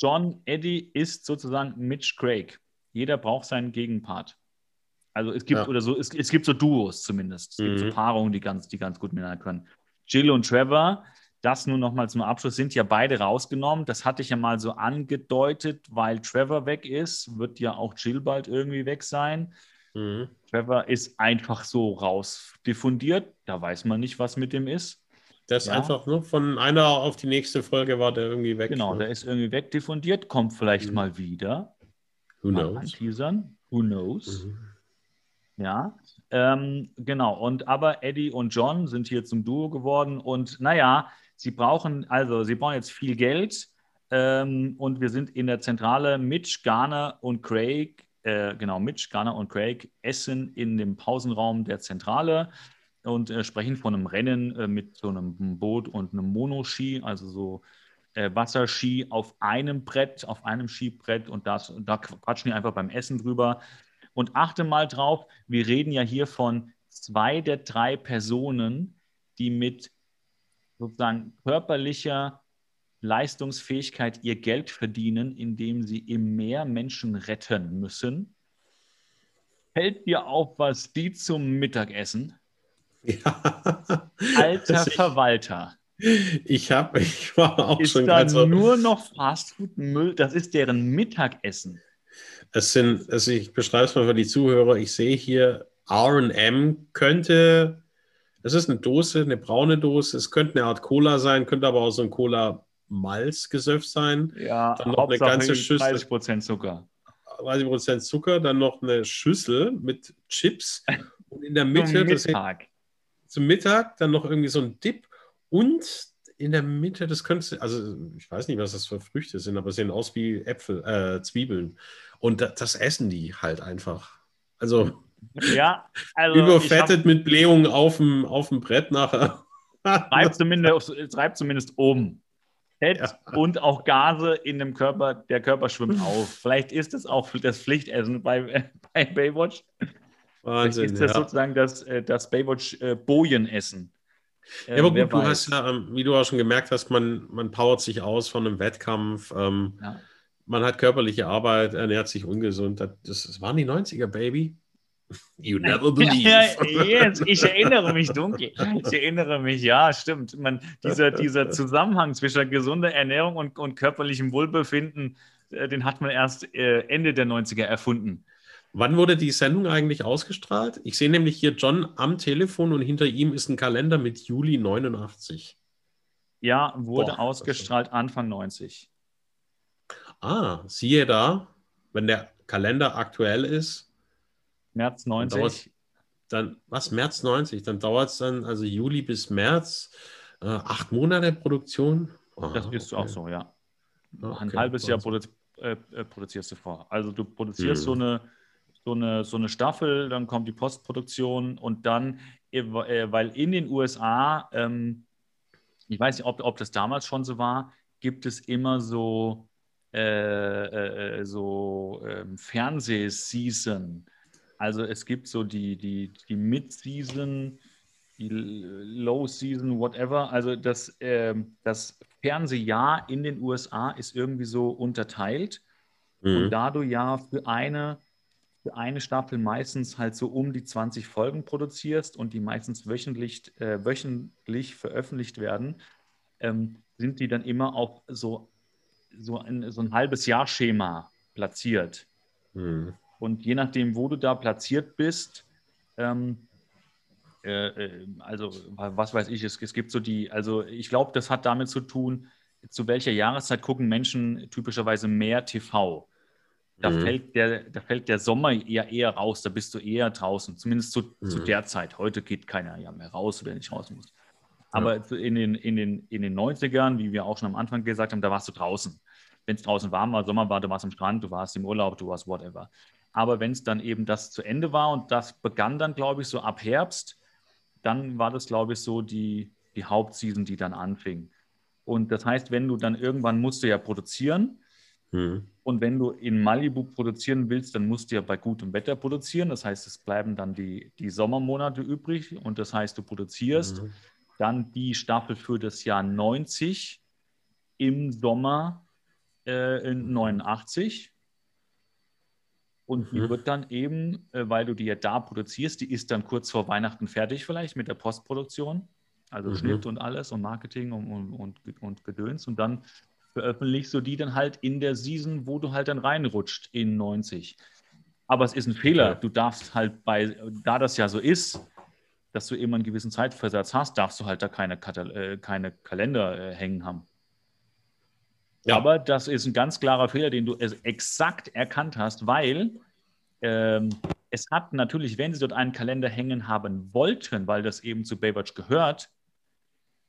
John Eddie ist sozusagen Mitch Craig. Jeder braucht seinen Gegenpart. Also es gibt oder so, es, es, gibt so Duos zumindest. Es mhm. gibt so mhm. Paarungen, die ganz, die ganz gut miteinander können. Jill und Trevor, das nun nochmal zum Abschluss, sind ja beide rausgenommen. Das hatte ich ja mal so angedeutet, weil Trevor weg ist, wird ja auch Jill bald irgendwie weg sein. Mhm. Trevor ist einfach so raus diffundiert. Da weiß man nicht, was mit dem ist. Der ist ja. einfach nur von einer auf die nächste Folge war der irgendwie weg. Genau, ne? der ist irgendwie wegdiffundiert, kommt vielleicht mhm. mal wieder. Who knows? Anteasern. Who knows? Mhm. Ja, ähm, genau. Und aber Eddie und John sind hier zum Duo geworden und naja, sie brauchen also sie brauchen jetzt viel Geld ähm, und wir sind in der Zentrale. Mitch, Garner und Craig äh, genau, Mitch, Garner und Craig essen in dem Pausenraum der Zentrale und äh, sprechen von einem Rennen äh, mit so einem Boot und einem Monoski, also so äh, Wasserski auf einem Brett, auf einem Skibrett und das, da quatschen die einfach beim Essen drüber. Und achte mal drauf, wir reden ja hier von zwei der drei Personen, die mit sozusagen körperlicher Leistungsfähigkeit ihr Geld verdienen, indem sie im Meer Menschen retten müssen. Fällt dir auf, was die zum Mittagessen? Ja. Alter ich, Verwalter. Ich habe, ich war auch ist schon da so nur noch Fastfood-Müll. Das ist deren Mittagessen. Es sind, also ich beschreibe es mal für die Zuhörer. Ich sehe hier RM könnte, das ist eine Dose, eine braune Dose. Es könnte eine Art Cola sein, könnte aber auch so ein Cola Malzgesöff sein. Ja, dann noch eine ganze Schüssel. 30% Zucker. 30% Zucker, dann noch eine Schüssel mit Chips und in der Mitte zum Mittag. zum Mittag dann noch irgendwie so ein Dip und in der Mitte, das könnte, also ich weiß nicht, was das für Früchte sind, aber sehen aus wie Äpfel, äh, Zwiebeln. Und das, das essen die halt einfach. Also, ja, also überfettet hab, mit Blähungen auf dem, auf dem Brett nachher. Treibt zumindest, treibt zumindest oben. Fett ja. und auch Gase in dem Körper, der Körper schwimmt auf. Vielleicht ist es auch das Pflichtessen bei, bei Baywatch. Wahnsinn, Vielleicht ist das ja. sozusagen das, äh, das Baywatch-Bojenessen. Äh, ja, aber gut, du weiß. hast ja, ähm, wie du auch schon gemerkt hast, man, man powert sich aus von einem Wettkampf. Ähm, ja. Man hat körperliche Arbeit, ernährt sich ungesund. Das, das waren die 90er, Baby. You never believe. yes, ich erinnere mich dunkel. Ich erinnere mich, ja, stimmt. Man, dieser, dieser Zusammenhang zwischen gesunder Ernährung und, und körperlichem Wohlbefinden, äh, den hat man erst äh, Ende der 90er erfunden. Wann wurde die Sendung eigentlich ausgestrahlt? Ich sehe nämlich hier John am Telefon und hinter ihm ist ein Kalender mit Juli 89. Ja, wurde Boah, ausgestrahlt Anfang 90. Ah, siehe da, wenn der Kalender aktuell ist, März 90. Dann, was, März 90? Dann dauert es dann, also Juli bis März, äh, acht Monate Produktion. Oh, das ist okay. auch so, ja. Okay. Ein halbes Jahr produ äh, äh, produzierst du vor. Also du produzierst hm. so, eine, so, eine, so eine Staffel, dann kommt die Postproduktion und dann, äh, äh, weil in den USA, ähm, ich weiß nicht, ob, ob das damals schon so war, gibt es immer so, äh, so ähm, Fernsehseason. Also es gibt so die, die, die Mid-Season, die Low-Season, whatever. Also das, äh, das Fernsehjahr in den USA ist irgendwie so unterteilt. Mhm. Und da du ja für eine, für eine Staffel meistens halt so um die 20 Folgen produzierst und die meistens wöchentlich, äh, wöchentlich veröffentlicht werden, ähm, sind die dann immer auf so, so, ein, so ein halbes Jahr-Schema platziert. Mhm. Und je nachdem, wo du da platziert bist, ähm, äh, äh, also was weiß ich, es, es gibt so die, also ich glaube, das hat damit zu tun, zu welcher Jahreszeit gucken Menschen typischerweise mehr TV. Da, mhm. fällt der, da fällt der Sommer eher, eher raus, da bist du eher draußen, zumindest zu, mhm. zu der Zeit. Heute geht keiner ja mehr raus, wenn ich raus muss. Aber ja. in, den, in, den, in den 90ern, wie wir auch schon am Anfang gesagt haben, da warst du draußen. Wenn es draußen warm war, Sommer war, du warst am Strand, du warst im Urlaub, du warst whatever. Aber wenn es dann eben das zu Ende war und das begann dann, glaube ich, so ab Herbst, dann war das, glaube ich, so die, die Hauptseason, die dann anfing. Und das heißt, wenn du dann irgendwann musst du ja produzieren. Mhm. Und wenn du in Malibu produzieren willst, dann musst du ja bei gutem Wetter produzieren. Das heißt, es bleiben dann die, die Sommermonate übrig. Und das heißt, du produzierst mhm. dann die Staffel für das Jahr 90 im Sommer äh, in 89. Und die mhm. wird dann eben, äh, weil du die ja da produzierst, die ist dann kurz vor Weihnachten fertig vielleicht mit der Postproduktion. Also mhm. Schnitt und alles und Marketing und, und, und, und Gedöns. Und dann veröffentlichst du die dann halt in der Season, wo du halt dann reinrutscht in 90. Aber es ist ein Fehler. Du darfst halt bei, da das ja so ist, dass du immer einen gewissen Zeitversatz hast, darfst du halt da keine, äh, keine Kalender äh, hängen haben. Ja. Aber das ist ein ganz klarer Fehler, den du exakt erkannt hast, weil ähm, es hat natürlich, wenn sie dort einen Kalender hängen haben wollten, weil das eben zu Baywatch gehört,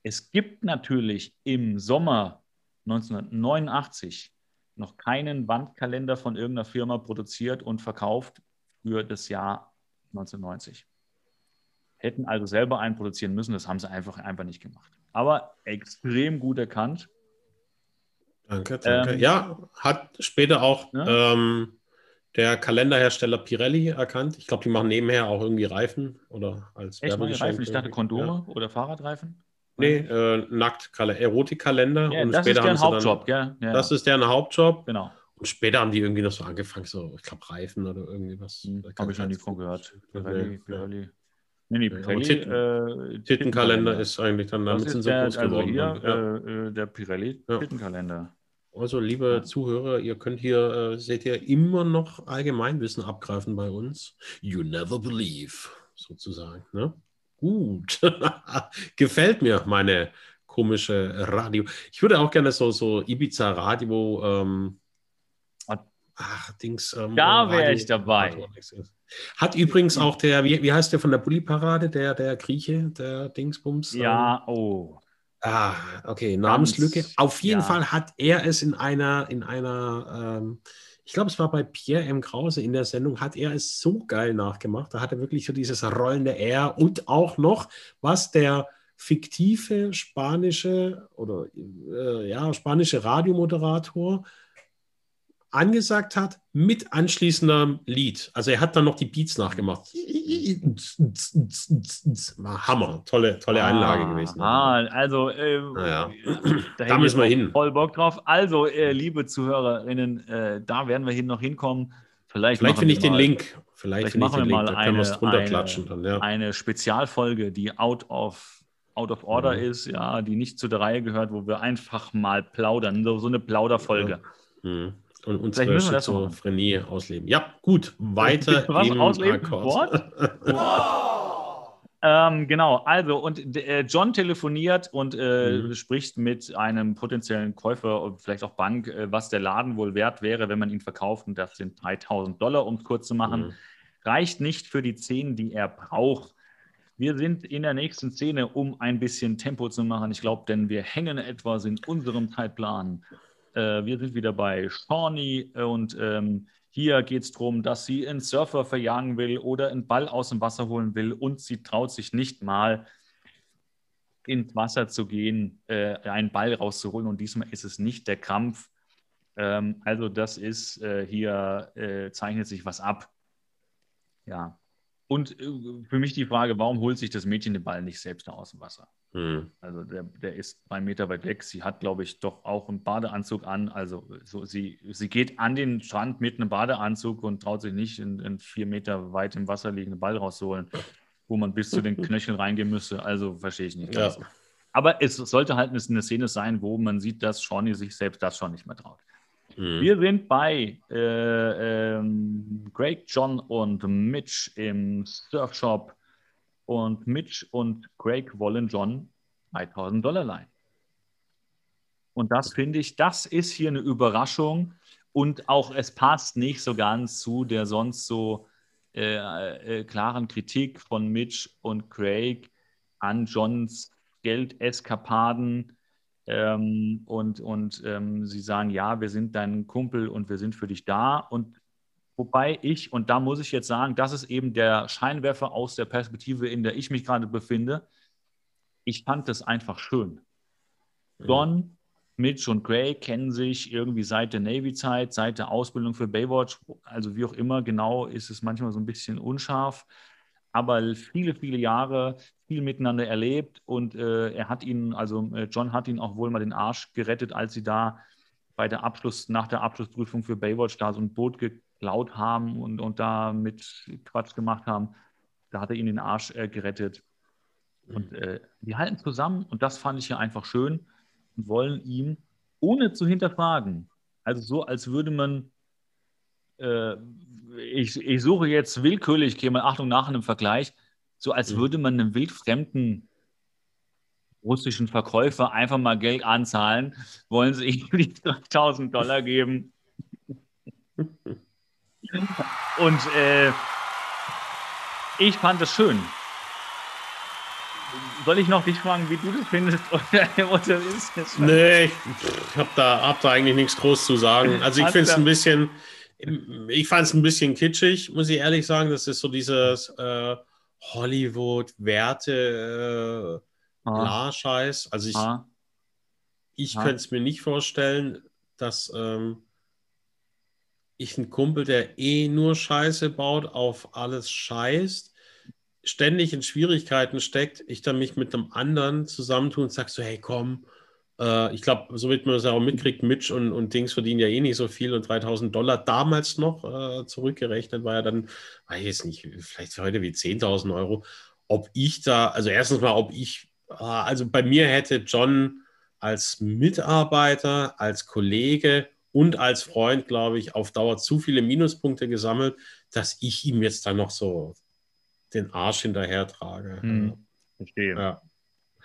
es gibt natürlich im Sommer 1989 noch keinen Wandkalender von irgendeiner Firma produziert und verkauft für das Jahr 1990. Hätten also selber einen produzieren müssen, das haben sie einfach, einfach nicht gemacht. Aber extrem gut erkannt. Danke, danke. Ähm, ja, hat später auch ne? ähm, der Kalenderhersteller Pirelli erkannt. Ich glaube, die machen nebenher auch irgendwie Reifen oder als Echt, Reifen? Ich dachte Kondome ja. oder Fahrradreifen. Nee, äh, nackt Erotikkalender. Ja, und das später ist deren Hauptjob, dann? Ja. Das ist deren Hauptjob. Genau. Und später haben die irgendwie noch so angefangen, so, ich glaube, Reifen oder irgendwie was. Hm, Habe ich noch nie von gehört. Pirelli, Pirelli. Nee, nee, Pirelli, Titten, äh, Tittenkalender ist eigentlich dann, damit sind sie so groß also Hier, ja. äh, der Pirelli ja. Tittenkalender. Also, liebe ja. Zuhörer, ihr könnt hier, äh, seht ihr, immer noch Allgemeinwissen abgreifen bei uns. You never believe, sozusagen. Ne? Gut. Gefällt mir meine komische Radio. Ich würde auch gerne so, so Ibiza Radio. Ähm, ach, Dings. Ähm, da wäre ich dabei. Hat übrigens auch der, wie, wie heißt der von der Bulli-Parade, der, der Grieche, der Dingsbums? Ja, ähm, oh. Ah, okay, Namenslücke. Auf jeden ja. Fall hat er es in einer, in einer, ähm, ich glaube, es war bei Pierre M. Krause in der Sendung, hat er es so geil nachgemacht. Da hat er wirklich so dieses rollende R und auch noch, was der fiktive spanische oder äh, ja, spanische Radiomoderator angesagt hat mit anschließendem Lied. Also er hat dann noch die Beats nachgemacht. Hammer, tolle, tolle Einlage ah, gewesen. Ah, also äh, naja. da, da müssen wir hin. Voll Bock drauf. Also, äh, liebe Zuhörerinnen, äh, da werden wir hin noch hinkommen. Vielleicht, vielleicht finde ich den Link. Vielleicht, vielleicht machen wir Link. mal eine, eine, ja. eine Spezialfolge, die out of out of order mhm. ist, ja, die nicht zu der Reihe gehört, wo wir einfach mal plaudern, so, so eine Plauderfolge. Ja. Mhm und unsere Schizophrenie ausleben. Ja, gut, weiter Was, im ausleben? ähm, genau, also und äh, John telefoniert und äh, mhm. spricht mit einem potenziellen Käufer vielleicht auch Bank, äh, was der Laden wohl wert wäre, wenn man ihn verkauft. Und das sind 3000 Dollar, um es kurz zu machen. Mhm. Reicht nicht für die 10, die er braucht. Wir sind in der nächsten Szene, um ein bisschen Tempo zu machen. Ich glaube, denn wir hängen etwas in unserem Zeitplan. Äh, wir sind wieder bei Shawnee und ähm, hier geht es darum, dass sie einen Surfer verjagen will oder einen Ball aus dem Wasser holen will und sie traut sich nicht mal ins Wasser zu gehen, äh, einen Ball rauszuholen und diesmal ist es nicht der Krampf. Ähm, also das ist äh, hier, äh, zeichnet sich was ab. Ja. Und äh, für mich die Frage, warum holt sich das Mädchen den Ball nicht selbst aus dem Wasser? Mhm. Also der, der ist zwei Meter weit weg. Sie hat, glaube ich, doch auch einen Badeanzug an. Also so, sie, sie geht an den Strand mit einem Badeanzug und traut sich nicht, einen vier Meter weit im Wasser liegenden Ball rauszuholen, wo man bis zu den Knöcheln reingehen müsste. Also verstehe ich nicht. Ja. Aber es sollte halt eine Szene sein, wo man sieht, dass Shawnee sich selbst das schon nicht mehr traut. Mhm. Wir sind bei äh, ähm, Greg, John und Mitch im Surfshop und Mitch und Greg wollen John 3000 Dollar leihen. Und das finde ich, das ist hier eine Überraschung und auch es passt nicht so ganz zu der sonst so äh, äh, klaren Kritik von Mitch und Craig an Johns Geldeskapaden ähm, und, und ähm, sie sagen, ja, wir sind dein Kumpel und wir sind für dich da. Und wobei ich, und da muss ich jetzt sagen, das ist eben der Scheinwerfer aus der Perspektive, in der ich mich gerade befinde, ich fand das einfach schön. Don, Mitch und Gray kennen sich irgendwie seit der Navy-Zeit, seit der Ausbildung für Baywatch, also wie auch immer, genau ist es manchmal so ein bisschen unscharf, aber viele, viele Jahre viel miteinander erlebt und äh, er hat ihn, also äh, John hat ihn auch wohl mal den Arsch gerettet, als sie da bei der Abschluss, nach der Abschlussprüfung für Baywatch da so ein Boot geklaut haben und, und da mit Quatsch gemacht haben. Da hat er ihn den Arsch äh, gerettet. Und äh, die halten zusammen und das fand ich ja einfach schön und wollen ihm, ohne zu hinterfragen, also so, als würde man, äh, ich, ich suche jetzt willkürlich, käme Achtung nach einem Vergleich, so als mhm. würde man einem wildfremden russischen Verkäufer einfach mal Geld anzahlen, wollen sie ihm die 3000 Dollar geben. Und äh, ich fand es schön soll ich noch dich fragen, wie du das findest? Oder ist das nee, ich, ich habe da, hab da eigentlich nichts groß zu sagen. Also ich finde es ein bisschen, ich fand es ein bisschen kitschig, muss ich ehrlich sagen. Das ist so dieses äh, Hollywood-Werte, äh, ah. scheiß Also ich, ah. ich ah. könnte es mir nicht vorstellen, dass ähm, ich einen Kumpel, der eh nur Scheiße baut, auf alles scheißt ständig in Schwierigkeiten steckt, ich dann mich mit einem anderen zusammentue und sage so, hey komm, äh, ich glaube, so wird man das auch mitkriegt, Mitch und, und Dings verdienen ja eh nicht so viel und 3000 Dollar damals noch äh, zurückgerechnet war ja dann, weiß ich jetzt nicht, vielleicht heute wie 10.000 Euro. Ob ich da, also erstens mal, ob ich, äh, also bei mir hätte John als Mitarbeiter, als Kollege und als Freund, glaube ich, auf Dauer zu viele Minuspunkte gesammelt, dass ich ihm jetzt dann noch so den Arsch hinterher trage. Hm, verstehe. Ja.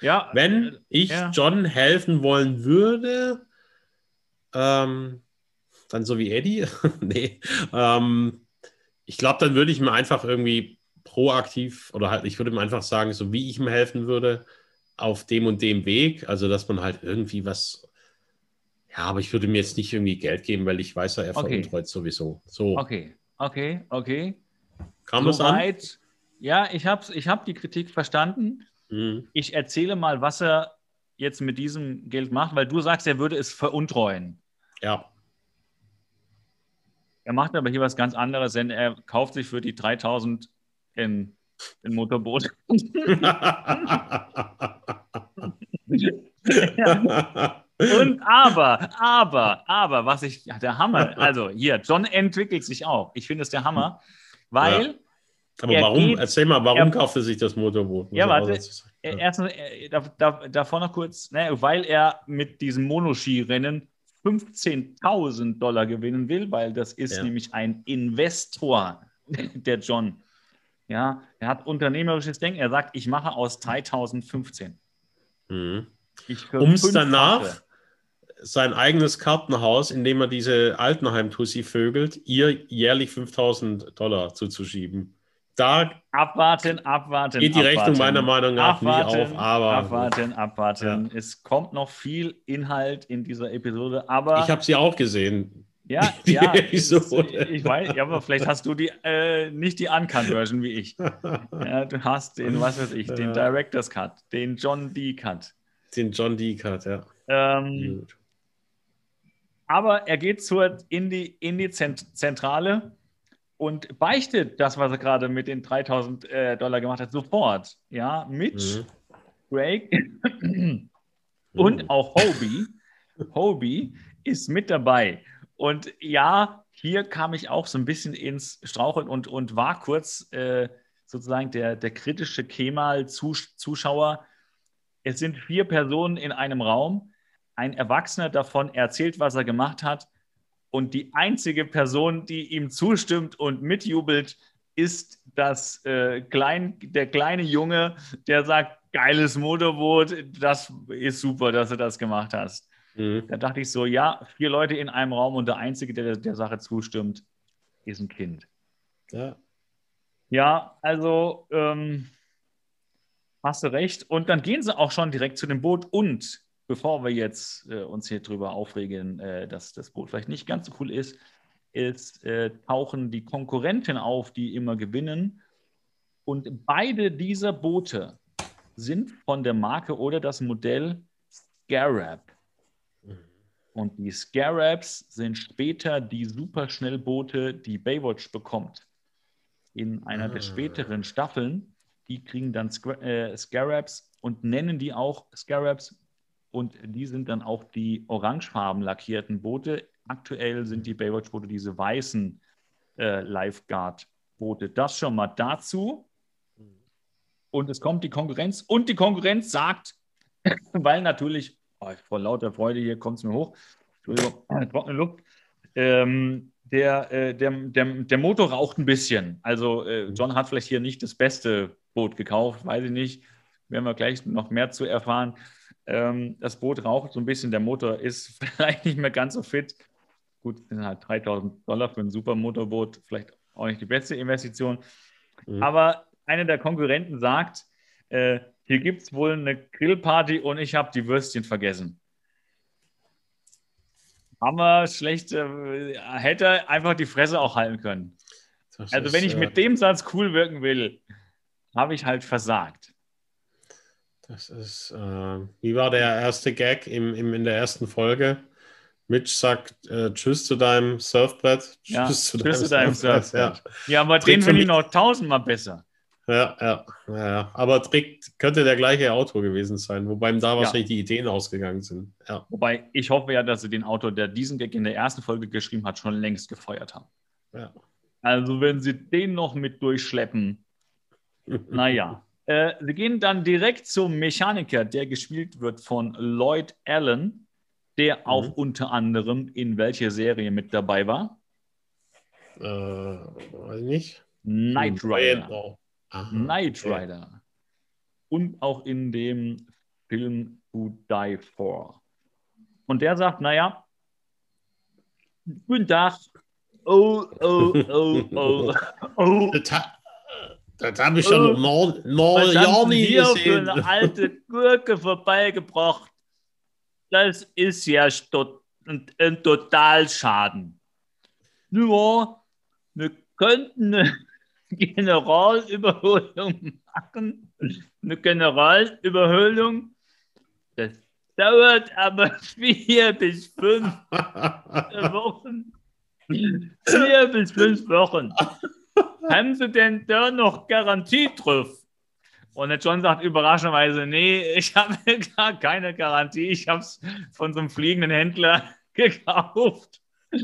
Ja. Wenn äh, ich ja. John helfen wollen würde, ähm, dann so wie Eddie, nee, ähm, ich glaube, dann würde ich mir einfach irgendwie proaktiv oder halt, ich würde ihm einfach sagen, so wie ich ihm helfen würde, auf dem und dem Weg. Also, dass man halt irgendwie was. Ja, aber ich würde mir jetzt nicht irgendwie Geld geben, weil ich weiß ja, er okay. veruntreut sowieso. So. Okay, okay, okay. Kam so das an? Ja, ich habe ich hab die Kritik verstanden. Mhm. Ich erzähle mal, was er jetzt mit diesem Geld macht, weil du sagst, er würde es veruntreuen. Ja. Er macht aber hier was ganz anderes, denn er kauft sich für die 3000 in, in Motorboot. ja. Und aber, aber, aber, was ich, ja, der Hammer, also hier, John entwickelt sich auch. Ich finde es der Hammer, weil ja. Aber warum, geht, erzähl mal, warum er, kauft er sich das Motorboot? Ja, warte, ja. erstens, da, da, davor noch kurz, ne, weil er mit diesem Monoski-Rennen 15.000 Dollar gewinnen will, weil das ist ja. nämlich ein Investor, der John. Ja, er hat unternehmerisches Denken. Er sagt, ich mache aus 3015. Mhm. Um es danach sein eigenes Kartenhaus, in dem er diese Altenheim-Tussi vögelt, ihr jährlich 5000 Dollar zuzuschieben da abwarten, abwarten. Geht die abwarten. Rechnung meiner Meinung nach abwarten, nicht auf, aber. Abwarten, abwarten. Ja. Es kommt noch viel Inhalt in dieser Episode, aber. Ich habe sie auch gesehen. Ja, die ja, Episode. ich weiß, ja, aber vielleicht hast du die äh, nicht die Uncut-Version wie ich. Ja, du hast den, was weiß ich, den Director's Cut, den John D. Cut. Den John D. Cut, ja. Ähm, aber er geht zur, in, die, in die Zentrale und beichtet das, was er gerade mit den 3000 äh, Dollar gemacht hat, sofort. Ja, Mitch, mhm. Greg und mhm. auch Hobie. Hobie ist mit dabei. Und ja, hier kam ich auch so ein bisschen ins Straucheln und, und war kurz äh, sozusagen der, der kritische Kemal-Zuschauer. Es sind vier Personen in einem Raum. Ein Erwachsener davon erzählt, was er gemacht hat. Und die einzige Person, die ihm zustimmt und mitjubelt, ist das, äh, klein, der kleine Junge, der sagt, geiles Motorboot, das ist super, dass du das gemacht hast. Mhm. Da dachte ich so, ja, vier Leute in einem Raum und der Einzige, der der Sache zustimmt, ist ein Kind. Ja. Ja, also ähm, hast du recht. Und dann gehen sie auch schon direkt zu dem Boot. Und bevor wir jetzt äh, uns hier drüber aufregen, äh, dass das Boot vielleicht nicht ganz so cool ist, ist, äh, tauchen die Konkurrenten auf, die immer gewinnen. Und beide dieser Boote sind von der Marke oder das Modell Scarab. Mhm. Und die Scarabs sind später die Superschnellboote, die Baywatch bekommt. In einer ah. der späteren Staffeln, die kriegen dann äh, Scarabs und nennen die auch Scarabs. Und die sind dann auch die orangefarben lackierten Boote. Aktuell sind die Baywatch-Boote diese weißen äh, Lifeguard-Boote. Das schon mal dazu. Und es kommt die Konkurrenz. Und die Konkurrenz sagt, weil natürlich oh, vor lauter Freude hier kommt es mir hoch. Entschuldigung, trockene Luft. Ähm, der, äh, der, der, der Motor raucht ein bisschen. Also äh, John hat vielleicht hier nicht das beste Boot gekauft, weiß ich nicht. Werden wir gleich noch mehr zu erfahren. Ähm, das Boot raucht so ein bisschen, der Motor ist vielleicht nicht mehr ganz so fit. Gut, sind halt 3000 Dollar für ein Supermotorboot, vielleicht auch nicht die beste Investition. Mhm. Aber einer der Konkurrenten sagt, äh, hier gibt es wohl eine Grillparty und ich habe die Würstchen vergessen. Wir schlecht, äh, hätte einfach die Fresse auch halten können. Das also, wenn ich äh, mit dem Satz cool wirken will, habe ich halt versagt. Das ist, äh, wie war der erste Gag im, im, in der ersten Folge? Mitch sagt äh, Tschüss zu deinem Surfbrett. Tschüss, ja, zu, tschüss deinem zu deinem Surfbrett. Ja. ja, aber Trick den finde ich noch tausendmal besser. Ja, ja, ja. Aber Trick könnte der gleiche Autor gewesen sein, wobei ihm da wahrscheinlich die Ideen ausgegangen sind. Ja. Wobei ich hoffe ja, dass sie den Autor, der diesen Gag in der ersten Folge geschrieben hat, schon längst gefeuert haben. Ja. Also, wenn sie den noch mit durchschleppen, naja. Äh, sie gehen dann direkt zum Mechaniker, der gespielt wird von Lloyd Allen, der mhm. auch unter anderem in welcher Serie mit dabei war? Äh, weiß ich nicht. Knight Rider. Aha, Knight Rider. Okay. Und auch in dem Film To Die For. Und der sagt, naja, guten Tag. Oh, oh, oh, oh, oh. Das habe ich schon noch, noch ja nie hier gesehen. für eine alte Gurke vorbeigebracht. Das ist ja ein, ein Totalschaden. Nur, wir könnten eine Generalüberholung machen. Eine Generalüberholung. Das dauert aber vier bis fünf Wochen. Vier bis fünf Wochen haben Sie denn da noch Garantie drauf? Und der John sagt überraschenderweise, nee, ich habe gar keine Garantie. Ich habe es von so einem fliegenden Händler gekauft.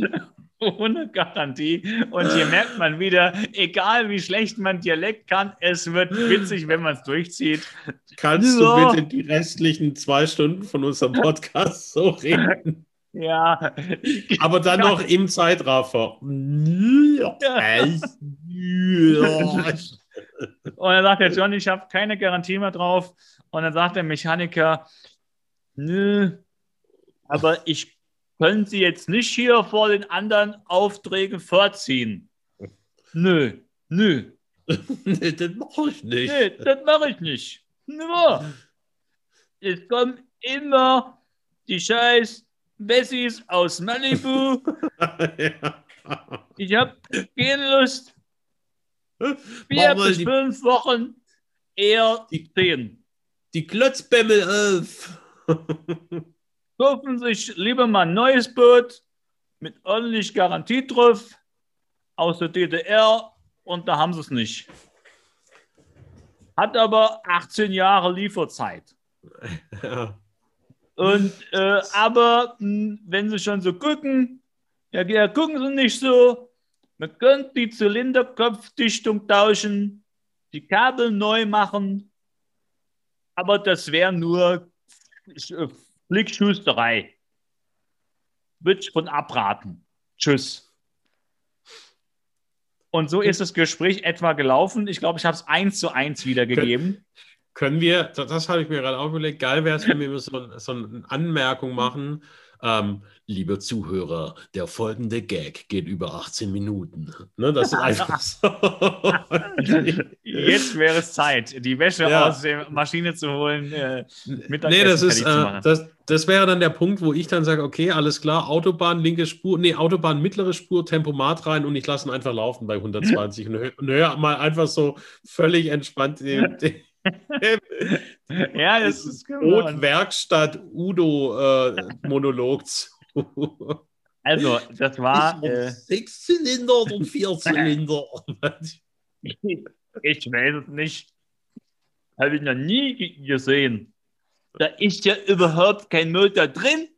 Ohne Garantie. Und hier merkt man wieder, egal wie schlecht man Dialekt kann, es wird witzig, wenn man es durchzieht. Kannst so. du bitte die restlichen zwei Stunden von unserem Podcast so reden? Ja. Aber dann noch im Zeitraffer. Und dann sagt der John, ich habe keine Garantie mehr drauf. Und dann sagt der Mechaniker, nö, aber ich könnte sie jetzt nicht hier vor den anderen Aufträgen vorziehen. Nö, nö. nee, das mache ich nicht. Nee, das mache ich nicht. Nur, es kommen immer die scheiß Bessis aus Malibu. ja. Ich habe keine Lust, Vier bis die, fünf Wochen, eher die, zehn. Die Klotzbämmel auf. Kaufen sich lieber mal ein neues Boot mit ordentlich Garantie drauf aus der DDR und da haben sie es nicht. Hat aber 18 Jahre Lieferzeit. Ja. Und äh, aber mh, hm, wenn sie schon so gucken, ja, ja, gucken sie nicht so, man könnte die Zylinderkopfdichtung tauschen, die Kabel neu machen, aber das wäre nur Flickschusterei. Würde ich von abraten. Tschüss. Und so ist das Gespräch etwa gelaufen. Ich glaube, ich habe es eins zu eins wiedergegeben. Können wir, das, das habe ich mir gerade auch überlegt, geil wäre es, wenn wir so, so eine Anmerkung machen, ähm, liebe Zuhörer, der folgende Gag geht über 18 Minuten. Ne, das ist einfach so. Jetzt wäre es Zeit, die Wäsche ja. aus der Maschine zu holen. Äh, nee, das ist, äh, das, das wäre dann der Punkt, wo ich dann sage, okay, alles klar, Autobahn, linke Spur, nee, Autobahn, mittlere Spur, Tempomat rein und ich lasse ihn einfach laufen bei 120 und höre hör mal einfach so völlig entspannt den, den ja, das ist Werkstatt Udo äh, Monolog zu. Also, das war. Äh, sechs Zylinder oder vier Zylinder? ich, ich weiß es nicht. Habe ich noch nie gesehen. Da ist ja überhaupt kein Motor drin.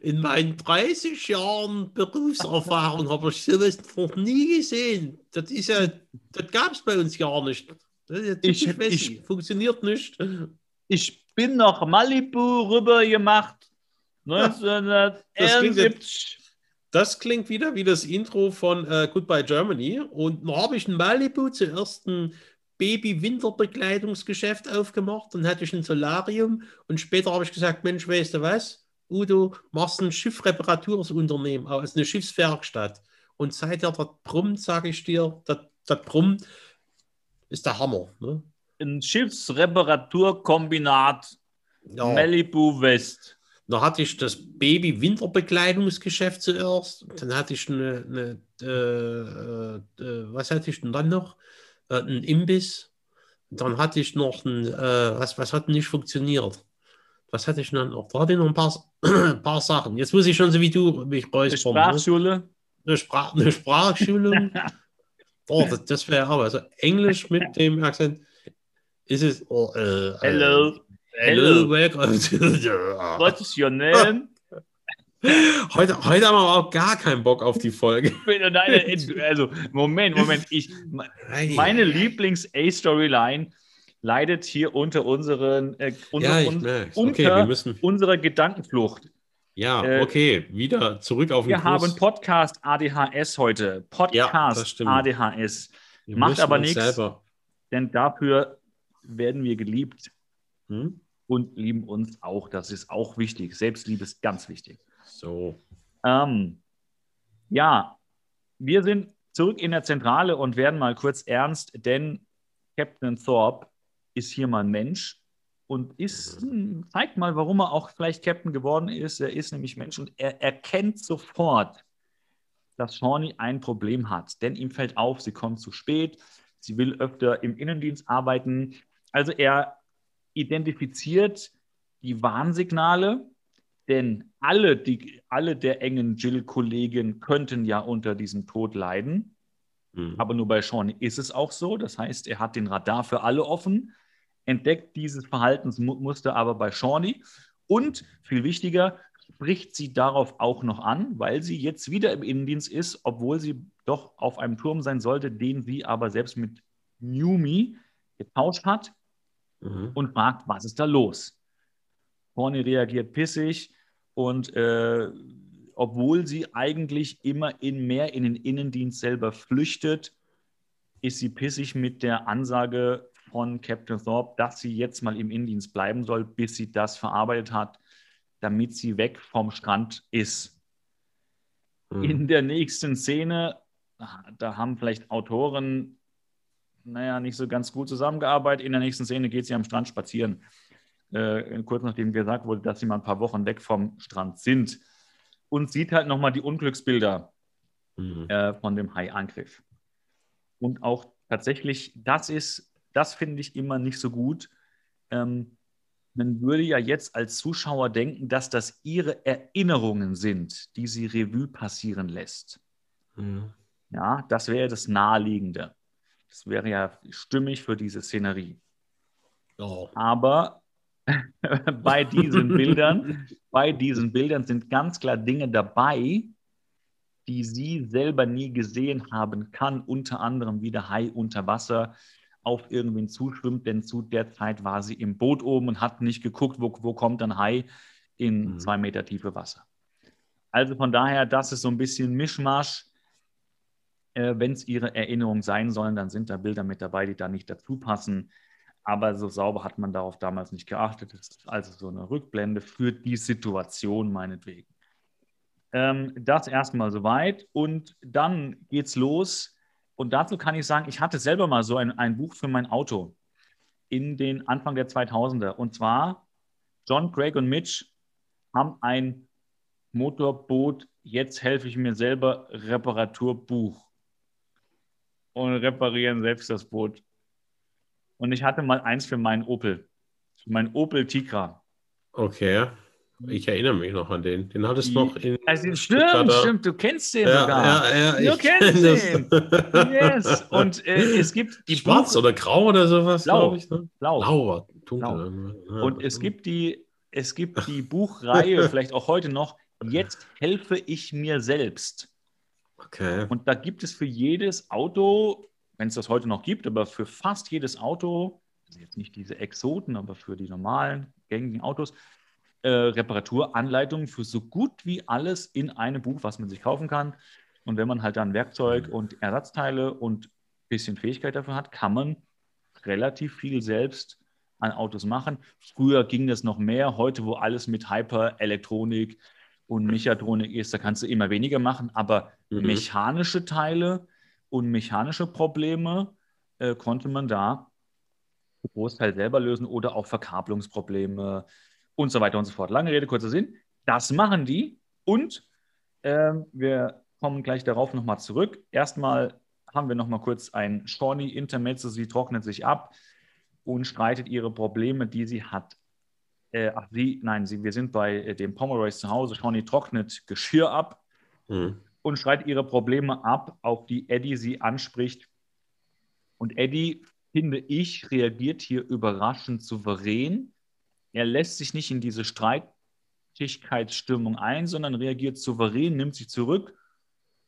In meinen 30 Jahren Berufserfahrung habe ich sowas noch nie gesehen. Das ist ja, das gab es bei uns gar nicht. Ich, ich, funktioniert nicht. Ich bin nach Malibu rüber gemacht. 1971. Das klingt wieder wie das Intro von äh, Goodbye Germany. Und dann habe ich in Malibu zuerst ein Baby-Winterbekleidungsgeschäft aufgemacht. Dann hatte ich ein Solarium. Und später habe ich gesagt: Mensch, weißt du was? Udo, machst ein Schiffreparatursunternehmen aus, eine Schiffswerkstatt. Und seither das brummt, sage ich dir, das brummt ist der Hammer. Ne? Ein Schiffsreparaturkombinat ja. Malibu West. Da hatte ich das Baby-Winterbekleidungsgeschäft zuerst. Dann hatte ich eine, eine äh, äh, was hatte ich denn dann noch? Äh, ein Imbiss. Dann hatte ich noch ein, äh, was, was hat nicht funktioniert? Was hatte ich dann noch? Da hatte ich noch ein paar, ein paar Sachen. Jetzt muss ich schon so wie du mich räuspern. Eine Sprachschule. Ne? Eine, Sprach, eine Sprachschule. Oh, das, das wäre aber. Also Englisch mit dem Akzent ist es. Oh, äh, hello. Hello. welcome What is your name? Heute, heute haben wir auch gar keinen Bock auf die Folge. also, Moment, Moment. Ich, meine Lieblings-A-Storyline leidet hier unter unseren äh, unter, ja, unter okay, wir müssen. unserer Gedankenflucht. Ja, äh, okay, wieder zurück auf den Wir Kurs. haben Podcast ADHS heute. Podcast ja, ADHS. Wir Macht aber nichts, denn dafür werden wir geliebt hm? und lieben uns auch. Das ist auch wichtig. Selbstliebe ist ganz wichtig. So. Ähm, ja, wir sind zurück in der Zentrale und werden mal kurz ernst, denn Captain Thorpe ist hier mal ein Mensch und ist, hm, zeigt mal, warum er auch vielleicht Captain geworden ist. Er ist nämlich Mensch und er erkennt sofort, dass Shawnee ein Problem hat. Denn ihm fällt auf, sie kommt zu spät, sie will öfter im Innendienst arbeiten. Also er identifiziert die Warnsignale, denn alle, die, alle der engen Jill-Kollegen könnten ja unter diesem Tod leiden. Mhm. Aber nur bei Shawnee ist es auch so. Das heißt, er hat den Radar für alle offen entdeckt dieses Verhaltensmuster aber bei Shawnee und viel wichtiger, spricht sie darauf auch noch an, weil sie jetzt wieder im Innendienst ist, obwohl sie doch auf einem Turm sein sollte, den sie aber selbst mit Newmi getauscht hat mhm. und fragt, was ist da los? Shawnee reagiert pissig und äh, obwohl sie eigentlich immer in mehr in den Innendienst selber flüchtet, ist sie pissig mit der Ansage von Captain Thorpe, dass sie jetzt mal im Indienst bleiben soll, bis sie das verarbeitet hat, damit sie weg vom Strand ist. Mhm. In der nächsten Szene, da haben vielleicht Autoren, naja, nicht so ganz gut zusammengearbeitet. In der nächsten Szene geht sie am Strand spazieren. Äh, kurz nachdem gesagt wurde, dass sie mal ein paar Wochen weg vom Strand sind. Und sieht halt nochmal die Unglücksbilder mhm. äh, von dem Hai-Angriff. Und auch tatsächlich, das ist das finde ich immer nicht so gut. Ähm, man würde ja jetzt als Zuschauer denken, dass das ihre Erinnerungen sind, die sie Revue passieren lässt. Mhm. Ja, das wäre das Naheliegende. Das wäre ja stimmig für diese Szenerie. Oh. Aber bei diesen Bildern, bei diesen Bildern sind ganz klar Dinge dabei, die sie selber nie gesehen haben kann, unter anderem wie der Hai unter Wasser, auf irgendwen zuschwimmt, denn zu der Zeit war sie im Boot oben und hat nicht geguckt, wo, wo kommt ein Hai in mhm. zwei Meter tiefe Wasser. Also von daher, das ist so ein bisschen Mischmasch. Äh, Wenn es ihre Erinnerungen sein sollen, dann sind da Bilder mit dabei, die da nicht dazu passen. aber so sauber hat man darauf damals nicht geachtet. Das ist also so eine Rückblende für die Situation meinetwegen. Ähm, das erstmal soweit und dann geht's los. Und dazu kann ich sagen, ich hatte selber mal so ein, ein Buch für mein Auto in den Anfang der 2000er. Und zwar John, Craig und Mitch haben ein Motorboot, jetzt helfe ich mir selber, Reparaturbuch. Und reparieren selbst das Boot. Und ich hatte mal eins für meinen Opel. Meinen Opel Tigra. Okay. Ich erinnere mich noch an den. Den hattest du noch in. Also, stimmt, stimmt, du kennst den ja, sogar. Ja, ja, du kennst den. yes. Und äh, es gibt die Schwarz Buch oder grau oder sowas, Blau. glaube ich. Ne? Blau. Blau, dunkel. Blau. Und es gibt die, es gibt die Buchreihe, vielleicht auch heute noch, Jetzt helfe ich mir selbst. Okay. Und da gibt es für jedes Auto, wenn es das heute noch gibt, aber für fast jedes Auto, also jetzt nicht diese Exoten, aber für die normalen, gängigen Autos, äh, Reparaturanleitungen für so gut wie alles in einem Buch, was man sich kaufen kann. Und wenn man halt dann Werkzeug und Ersatzteile und ein bisschen Fähigkeit dafür hat, kann man relativ viel selbst an Autos machen. Früher ging das noch mehr, heute, wo alles mit Hyper-Elektronik und Mechatronik ist, da kannst du immer weniger machen, aber Mhm. mechanische Teile und mechanische Probleme äh, konnte man da Großteil selber lösen oder auch Verkabelungsprobleme und so weiter und so fort. Lange Rede, kurzer Sinn. Das machen die und ähm, wir kommen gleich darauf nochmal zurück. Erstmal haben wir nochmal kurz ein Shawnee Intermezzo. Sie trocknet sich ab und streitet ihre Probleme, die sie hat. Äh, ach, sie, nein, sie, wir sind bei äh, dem Pomeroys zu Hause. Shawnee trocknet Geschirr ab Hm. und streitet ihre Probleme ab, auf die Eddie sie anspricht. Und Eddie, finde ich, reagiert hier überraschend souverän. Er lässt sich nicht in diese Streitigkeitsstimmung ein, sondern reagiert souverän, nimmt sich zurück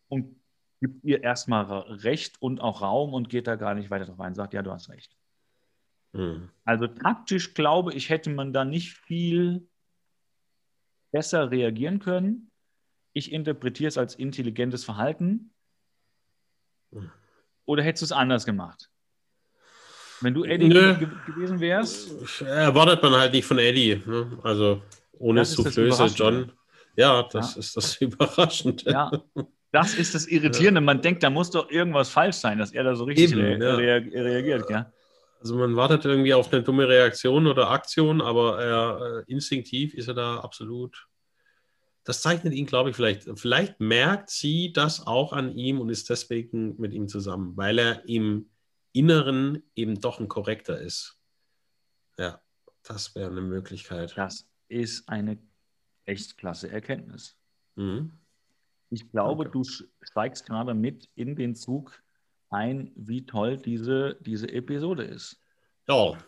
und gibt ihr erstmal Recht und auch Raum und geht da gar nicht weiter drauf ein, sagt, ja, du hast recht. Hm. Also taktisch glaube ich, hätte man da nicht viel besser reagieren können. Ich interpretiere es als intelligentes Verhalten. Oder hättest du es anders gemacht? Wenn du Eddie Nö. ge gewesen wärst, Erwartet man halt nicht von Eddie. Ne? Also ohne Soufflöse. John. Ja, das Ja. ist das Überraschende. ja, das ist das Irritierende. Man denkt, da muss doch irgendwas falsch sein, dass er da so richtig Eben, re ja. rea reagiert. Ja? Also man wartet irgendwie auf eine dumme Reaktion oder Aktion, aber er, äh, instinktiv ist er da absolut. Das zeichnet ihn, glaube ich, vielleicht. Vielleicht merkt sie das auch an ihm und ist deswegen mit ihm zusammen, weil er im Inneren eben doch ein Korrekter ist. Ja, das wäre eine Möglichkeit. Das ist eine echt klasse Erkenntnis. Mhm. Ich glaube, Danke. du steigst gerade mit in den Zug ein, wie toll diese, diese Episode ist. Ja,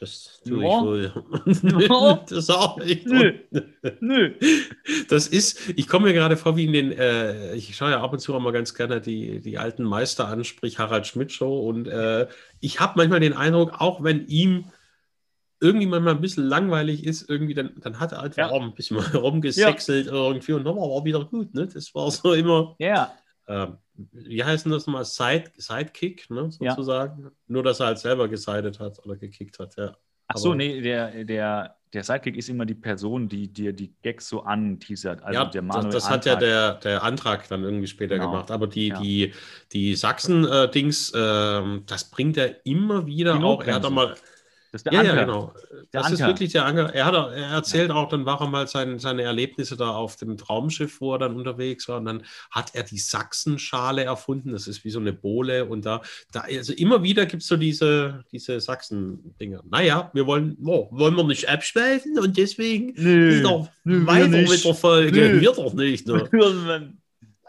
das tue Ja. ich wohl. Ja. das auch nicht. Nö. Nö. Das ist, ich komme mir gerade vor wie in den, äh, ich schaue ja ab und zu auch mal ganz gerne die, die alten Meister an, sprich Harald Schmidt Show und äh, ich habe manchmal den Eindruck, auch wenn ihm irgendwie manchmal ein bisschen langweilig ist, irgendwie, dann, dann hat er einfach Ja. auch ein bisschen mal rumgesexelt irgendwie und dann war er wieder gut, ne? Das war so immer, Ja, ähm, wie heißt denn das nochmal, Side, Sidekick, ne, Ja. sozusagen. Nur, dass er halt selber gesidet hat oder gekickt hat, ja. ach so, Aber- nee, der, der, der Sidekick ist immer die Person, die dir die Gags so anteasert. Also ja, der das, Manuel das hat ja der, der Antrag dann irgendwie später Genau. gemacht. Aber die, Ja. die, die Sachsen-Dings, ähm, das bringt er immer wieder Die auch. Er hat auch mal, Das ist der ja, ja, Anker. genau. Der Das ist Anker. wirklich der Anker. Er, hat, er erzählt auch, dann war er mal sein, seine Erlebnisse da auf dem Traumschiff, wo er dann unterwegs war. Und dann hat er die Sachsenschale erfunden. Das ist wie so eine Bohle. Und da, da also immer wieder gibt es so diese, diese Sachsen-Dinger. Naja, wir wollen, oh, wollen wir nicht abschweifen und deswegen Nö, wieder nö, weiter mit der Folge. Nö. Wir doch nicht. Ne?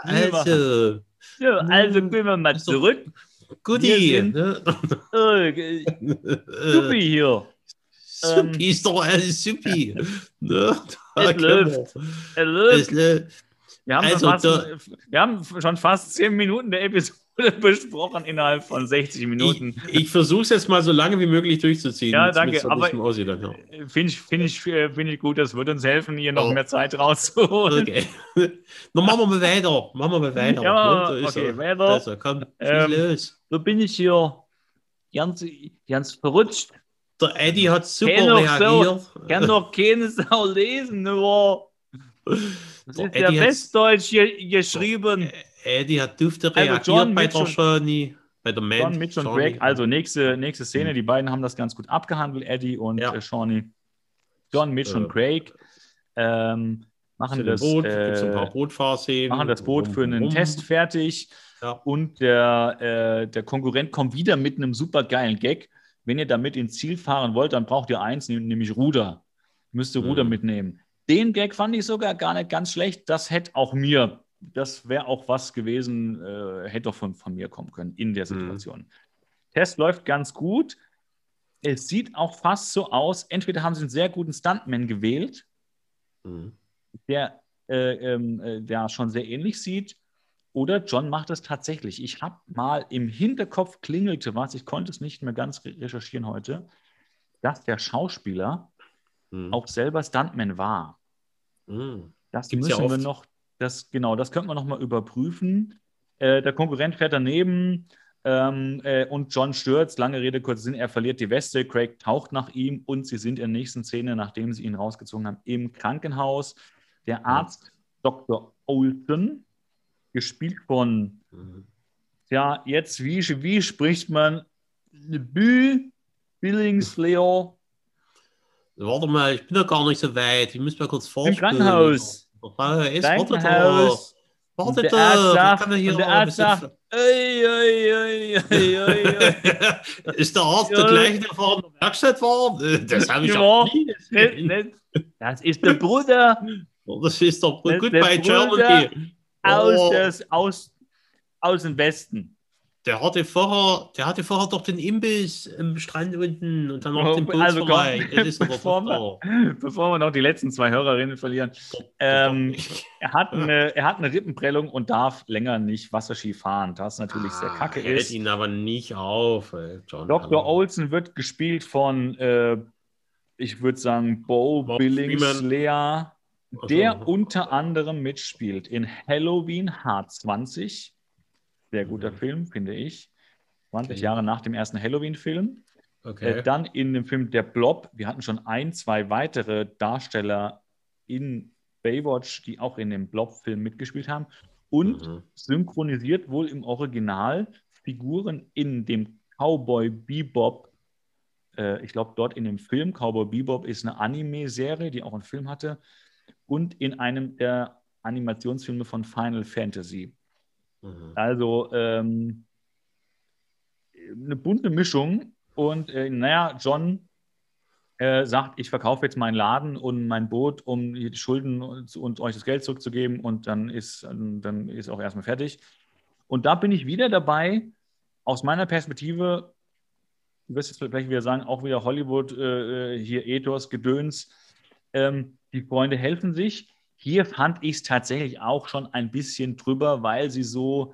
Also, So, also gehen wir mal Also, zurück. Goodie. Ne? Äh, Supi hier. Supi ist doch alles Supi. Ne? Es läuft. Es läuft. Wir haben, Also schon fast, da- wir haben schon fast zehn Minuten der Episode besprochen innerhalb von 60 Minuten. Ich, ich versuche es jetzt mal so lange wie möglich durchzuziehen. Ja, danke, mit so aber- diesem Aussie dann, ja. Finde ich, find ich, äh, find ich gut, das wird uns helfen, hier noch Oh. mehr Zeit rauszuholen. Okay. Dann machen wir mal weiter. Machen wir mal weiter. Ja, ist okay, er. weiter. Also, komm, Ähm, los. So bin ich hier ganz, ganz verrutscht. Der Eddie hat super kann reagiert. So, kann doch keine Sau lesen, nur. Das ist Eddie ja Westdeutsch geschrieben. Eddie hat dürfte reagiert also bei der Johnny. Bei der Man John, Mitch und Greg. Also nächste, nächste Szene. Mhm. Die beiden haben das ganz gut abgehandelt, Eddie und ja. äh, Shawnee. John, Mitch äh, und Craig ähm, machen das, Boot, äh, machen das Boot für einen rum. Test fertig. Ja. Und der, äh, der Konkurrent kommt wieder mit einem super geilen Gag. Wenn ihr damit ins Ziel fahren wollt, dann braucht ihr eins, nämlich Ruder. Müsst ihr mhm. Ruder mitnehmen. Den Gag fand ich sogar gar nicht ganz schlecht. Das hätte auch mir, das wäre auch was gewesen, äh, hätte auch von, von mir kommen können in der mhm. Situation. Mhm. Test läuft ganz gut. Es sieht auch fast so aus, entweder haben sie einen sehr guten Stuntman gewählt, mhm. der, äh, äh, der schon sehr ähnlich sieht, oder John macht es tatsächlich. Ich habe mal im Hinterkopf klingelte was, ich konnte es nicht mehr ganz recherchieren heute, dass der Schauspieler mhm. auch selber Stuntman war. Mhm. Das Gibt's müssen ja wir noch, das, genau, das könnte man noch mal überprüfen. Äh, der Konkurrent fährt daneben ähm, äh, und John stürzt. Lange Rede, kurzer Sinn, er verliert die Weste. Craig taucht nach ihm und sie sind in der nächsten Szene, nachdem sie ihn rausgezogen haben, im Krankenhaus. Der Arzt mhm. Dr. Olton gespielt von, mhm. ja, jetzt, wie, wie spricht man Bü, Billings, Leo? Warte mal, ich bin doch gar nicht so weit. Ich muss mal kurz vorstellen. Im Krankenhaus. Ist, Krankenhaus. Warte doch. Warte doch. Und der Arzt sagt, Ui, ui, ui, ist der Arzt ja. der gleiche, der vorhin in der Werkstatt war? Das habe ich ja, auch nie gesehen. Das ist der Bruder. Das ist der Bruder. Gut bei Germany aus, oh. des, aus, aus dem Westen. Der hatte vorher, der hatte vorher doch den Imbiss im Strand unten und dann noch oh, den Bootsverleih. Also bevor, wir, bevor wir noch die letzten zwei Hörerinnen verlieren. Ähm, er, hat eine, er hat eine Rippenprellung und darf länger nicht Wasserski fahren, das natürlich ah, sehr kacke ist. ihn aber nicht auf. John, Dr. Olsen wird gespielt von, äh, ich würde sagen, Bo, Bo Billings, Lea der unter anderem mitspielt in Halloween Hard 20. Sehr guter mhm. Film, finde ich. 20 okay. Jahre nach dem ersten Halloween-Film. Okay. Äh, dann in dem Film Der Blob. Wir hatten schon ein, zwei weitere Darsteller in Baywatch, die auch in dem Blob-Film mitgespielt haben. Und mhm. synchronisiert wohl im Original Figuren in dem Cowboy Bebop. Äh, ich glaube, dort in dem Film Cowboy Bebop ist eine Anime-Serie, die auch einen Film hatte und in einem der Animationsfilme von Final Fantasy. Mhm. Also ähm, eine bunte Mischung. Und äh, naja, John äh, sagt, ich verkaufe jetzt meinen Laden und mein Boot, um die Schulden und, und, euch das Geld zurückzugeben und dann ist, dann ist auch erstmal fertig. Und da bin ich wieder dabei, aus meiner Perspektive, du wirst jetzt vielleicht wieder sagen, auch wieder Hollywood, äh, äh hier Ethos, Gedöns. Ähm, die Freunde helfen sich. Hier fand ich es tatsächlich auch schon ein bisschen drüber, weil sie so,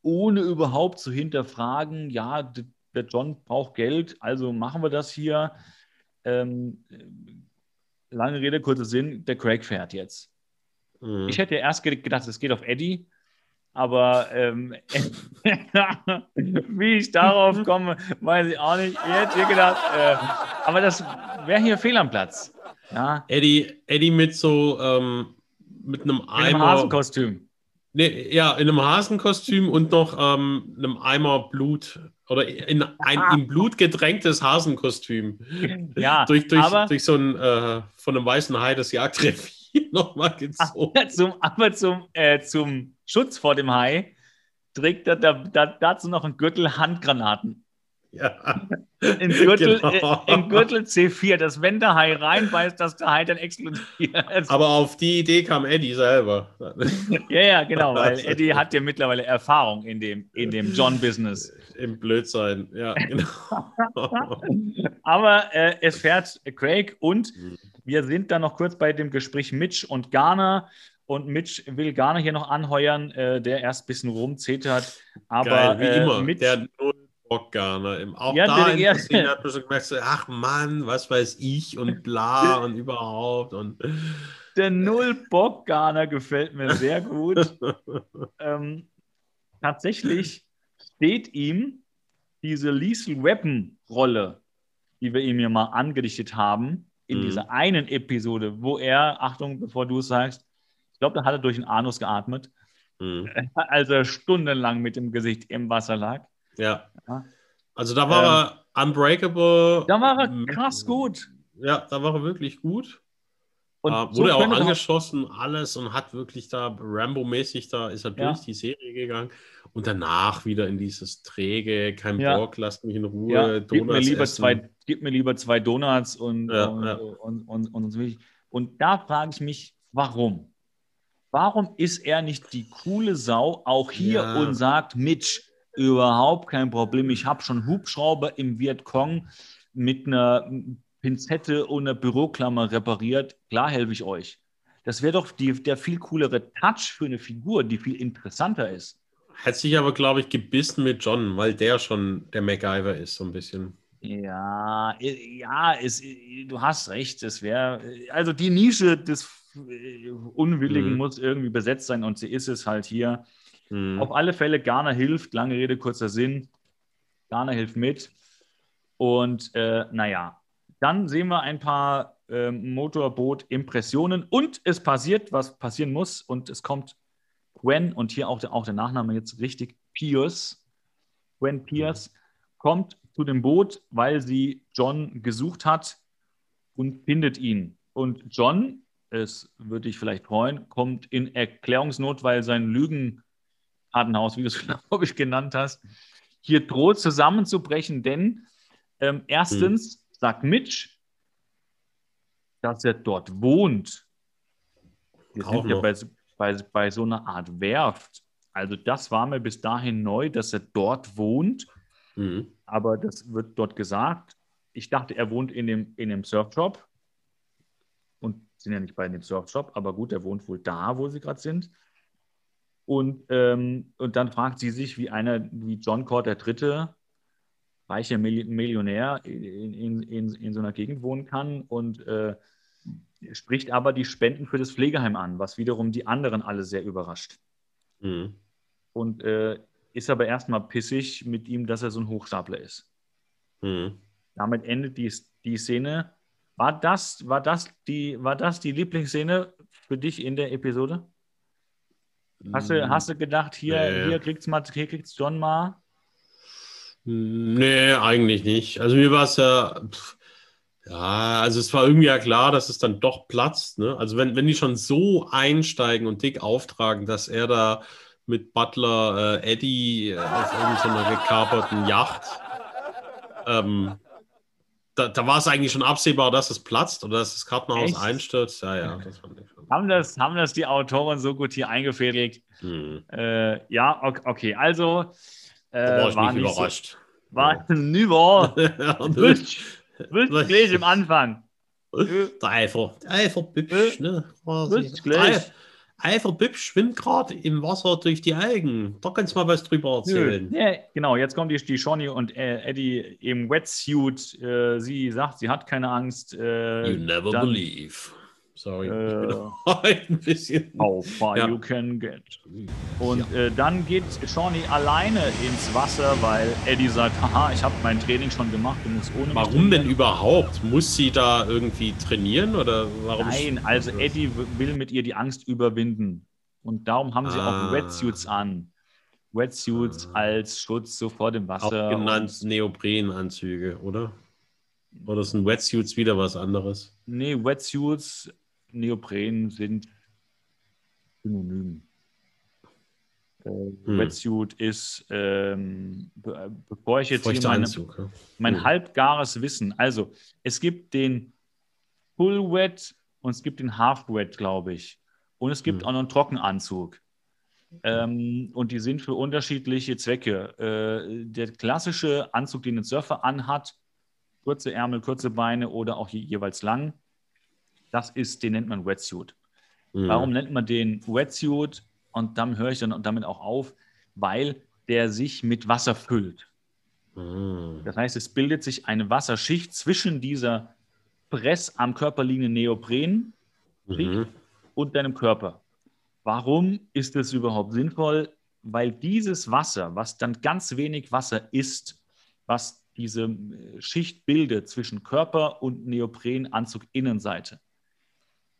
ohne überhaupt zu hinterfragen, ja, der John braucht Geld, also machen wir das hier. Ähm, lange Rede, kurzer Sinn, der Craig fährt jetzt. Mhm. Ich hätte erst gedacht, es geht auf Eddie, aber ähm, wie ich darauf komme, weiß ich auch nicht. Ich hätte gedacht, äh, aber das wäre hier fehl am Platz. Ja. Eddie, Eddie mit so ähm, mit einem Eimer. In einem Hasenkostüm. Nee, ja, in einem Hasenkostüm und noch ähm, einem Eimer Blut oder in ein ah. in Blut gedrängtes Hasenkostüm. Ja, durch, durch, aber, durch so ein äh, von einem weißen Hai das Jagdrevier nochmal gezogen. Aber zum, aber zum, äh, zum Schutz vor dem Hai trägt er da, da, dazu noch einen Gürtel Handgranaten. Ja. Im Gürtel, genau. äh, Im Gürtel C4, dass wenn der Hai reinbeißt, dass der Hai dann explodiert. Aber auf die Idee kam Eddie selber. ja, ja, genau, weil Eddie hat ja mittlerweile Erfahrung in dem, in dem John-Business. Im Blödsein, ja, genau. Aber äh, es fährt Craig und mhm. wir sind dann noch kurz bei dem Gespräch Mitch und Garner. Und Mitch will Garner hier noch anheuern, äh, der erst ein bisschen rumzetert. Aber Geil, wie immer. Mitch, der gar nicht. Auch ja, da in Szene hat man schon gemerkt, so, ach Mann, was weiß ich und bla und überhaupt. Und der Null-Bock-Garner gefällt mir sehr gut. ähm, tatsächlich steht ihm diese Lethal Weapon-Rolle, die wir ihm ja mal angedichtet haben, in Mhm. dieser einen Episode, wo er, Achtung, bevor du es sagst, ich glaube, da hat er durch den Anus geatmet, Mhm. als er stundenlang mit dem Gesicht im Wasser lag. Ja. Ja. Also da war er unbreakable. Da war er Mhm. krass gut. Ja, da war er wirklich gut. Und äh, so wurde auch könnte man- angeschossen, alles und hat wirklich da Rambo-mäßig, da ist er Ja. durch die Serie gegangen und danach wieder in dieses träge, kein Ja. Bock, lasst mich in Ruhe, Ja, gib, mir Donuts lieber essen. zwei, gib mir lieber zwei Donuts und, Ja, und, ja. Und, und, und, so weiter. und da frage ich mich, warum? Warum ist er nicht die coole Sau auch hier und sagt, Mitch, überhaupt kein Problem, ich habe schon Hubschrauber im Vietcong mit einer Pinzette und einer Büroklammer repariert, klar helfe ich euch. Das wäre doch die, der viel coolere Touch für eine Figur, die viel interessanter ist. Hätte sich aber, glaube ich, gebissen mit John, weil der schon der MacGyver ist, so ein bisschen. Ja, ja, es, du hast recht. Es wäre, also die Nische des äh, Unwilligen Mhm. muss irgendwie besetzt sein und sie ist es halt hier. Mhm. Auf alle Fälle, Garner hilft, lange Rede, kurzer Sinn. Garner hilft mit. Und äh, naja, dann sehen wir ein paar ähm, Motorboot-Impressionen und es passiert, was passieren muss. Und es kommt Gwen und hier auch der, auch der Nachname jetzt richtig, Pierce. Gwen Pierce kommt zu dem Boot, weil sie John gesucht hat und findet ihn. Und John, es würde dich vielleicht freuen, kommt in Erklärungsnot, weil sein Lügenkartenhaus, wie du es, glaube ich, genannt hast, hier droht zusammenzubrechen, denn ähm, erstens sagt Mitch, dass er dort wohnt. Wir sind ja bei, bei, bei so einer Art Werft. Also das war mir bis dahin neu, dass er dort wohnt, Mhm. aber das wird dort gesagt. Ich dachte, er wohnt in dem, in dem Surfshop und sind ja nicht bei dem Surfshop, aber gut, er wohnt wohl da, wo sie gerade sind. Und, ähm, und dann fragt sie sich, wie einer, wie John Cord der Dritte, reicher Milli- Millionär in, in, in, in so einer Gegend wohnen kann und äh, spricht aber die Spenden für das Pflegeheim an, was wiederum die anderen alle sehr überrascht. Mhm. Und äh, ist aber erstmal pissig mit ihm, dass er so ein Hochstapler ist. Mhm. Damit endet die, die Szene. War das, war, das die, war das die Lieblingsszene für dich in der Episode? Hast du, hast du gedacht, hier, Nee. hier kriegt's mal, hier kriegt's John mal? Nee, eigentlich nicht. Also mir war es ja, pff, ja, also es war irgendwie ja klar, dass es dann doch platzt. Ne? Also wenn, wenn die schon so einsteigen und dick auftragen, dass er da mit Butler äh, Eddie äh, auf irgendeiner gekaperten Yacht, ähm, da, da war es eigentlich schon absehbar, dass es platzt oder dass das Kartenhaus Echt? einstürzt. Ja, ja, das fand ich schon. Haben das, haben das die Autoren so gut hier eingefädelt? Hm. Äh, ja, ok- okay, also Da war äh, ich war nicht überrascht. So, war wild Was? gleich im Anfang. Der Eifer, der Eifer Bübsch, ne? quasi. Eifer Bübsch schwimmt gerade im Wasser durch die Algen. Da kannst du mal was drüber erzählen. Ja, genau, jetzt kommt die, die Shawnee und äh, Eddie im Wetsuit. Äh, sie sagt, sie hat keine Angst. Äh, You never believe. Sorry, ich bin Äh, heute ein bisschen. How far Ja. you can get. Und äh, dann geht Shawnee alleine ins Wasser, weil Eddie sagt, haha, ich habe mein Training schon gemacht, du musst ohne Warum denn überhaupt? Muss sie da irgendwie trainieren oder warum? Nein, also Eddie will mit ihr die Angst überwinden. Und darum haben sie Ah. auch Wetsuits an. Wetsuits Ah. als Schutz so vor dem auch Wasser. genannt Neoprenanzüge, oder? Oder sind Wetsuits wieder was anderes? Nee, Wetsuits, Neopren sind synonym. Äh, Hm. Wetsuit ist, ähm, be bevor ich jetzt hier meine, Anzug. ja. mein Hm. halbgares Wissen, also es gibt den Full Wet und es gibt den Half Wet, glaube ich. Und es gibt Hm. auch noch einen Trockenanzug. Ähm, und die sind für unterschiedliche Zwecke. Äh, der klassische Anzug, den ein Surfer anhat, kurze Ärmel, kurze Beine oder auch je, jeweils lang, das ist, den nennt man Wetsuit. Hm. Warum nennt man den Wetsuit? Und dann höre ich dann damit auch auf, weil der sich mit Wasser füllt. Hm. Das heißt, es bildet sich eine Wasserschicht zwischen dieser Press am Körper liegenden Neopren Mhm. und deinem Körper. Warum ist das überhaupt sinnvoll? Weil dieses Wasser, was dann ganz wenig Wasser ist, was diese äh, Schicht bildet zwischen Körper und Neoprenanzug Innenseite.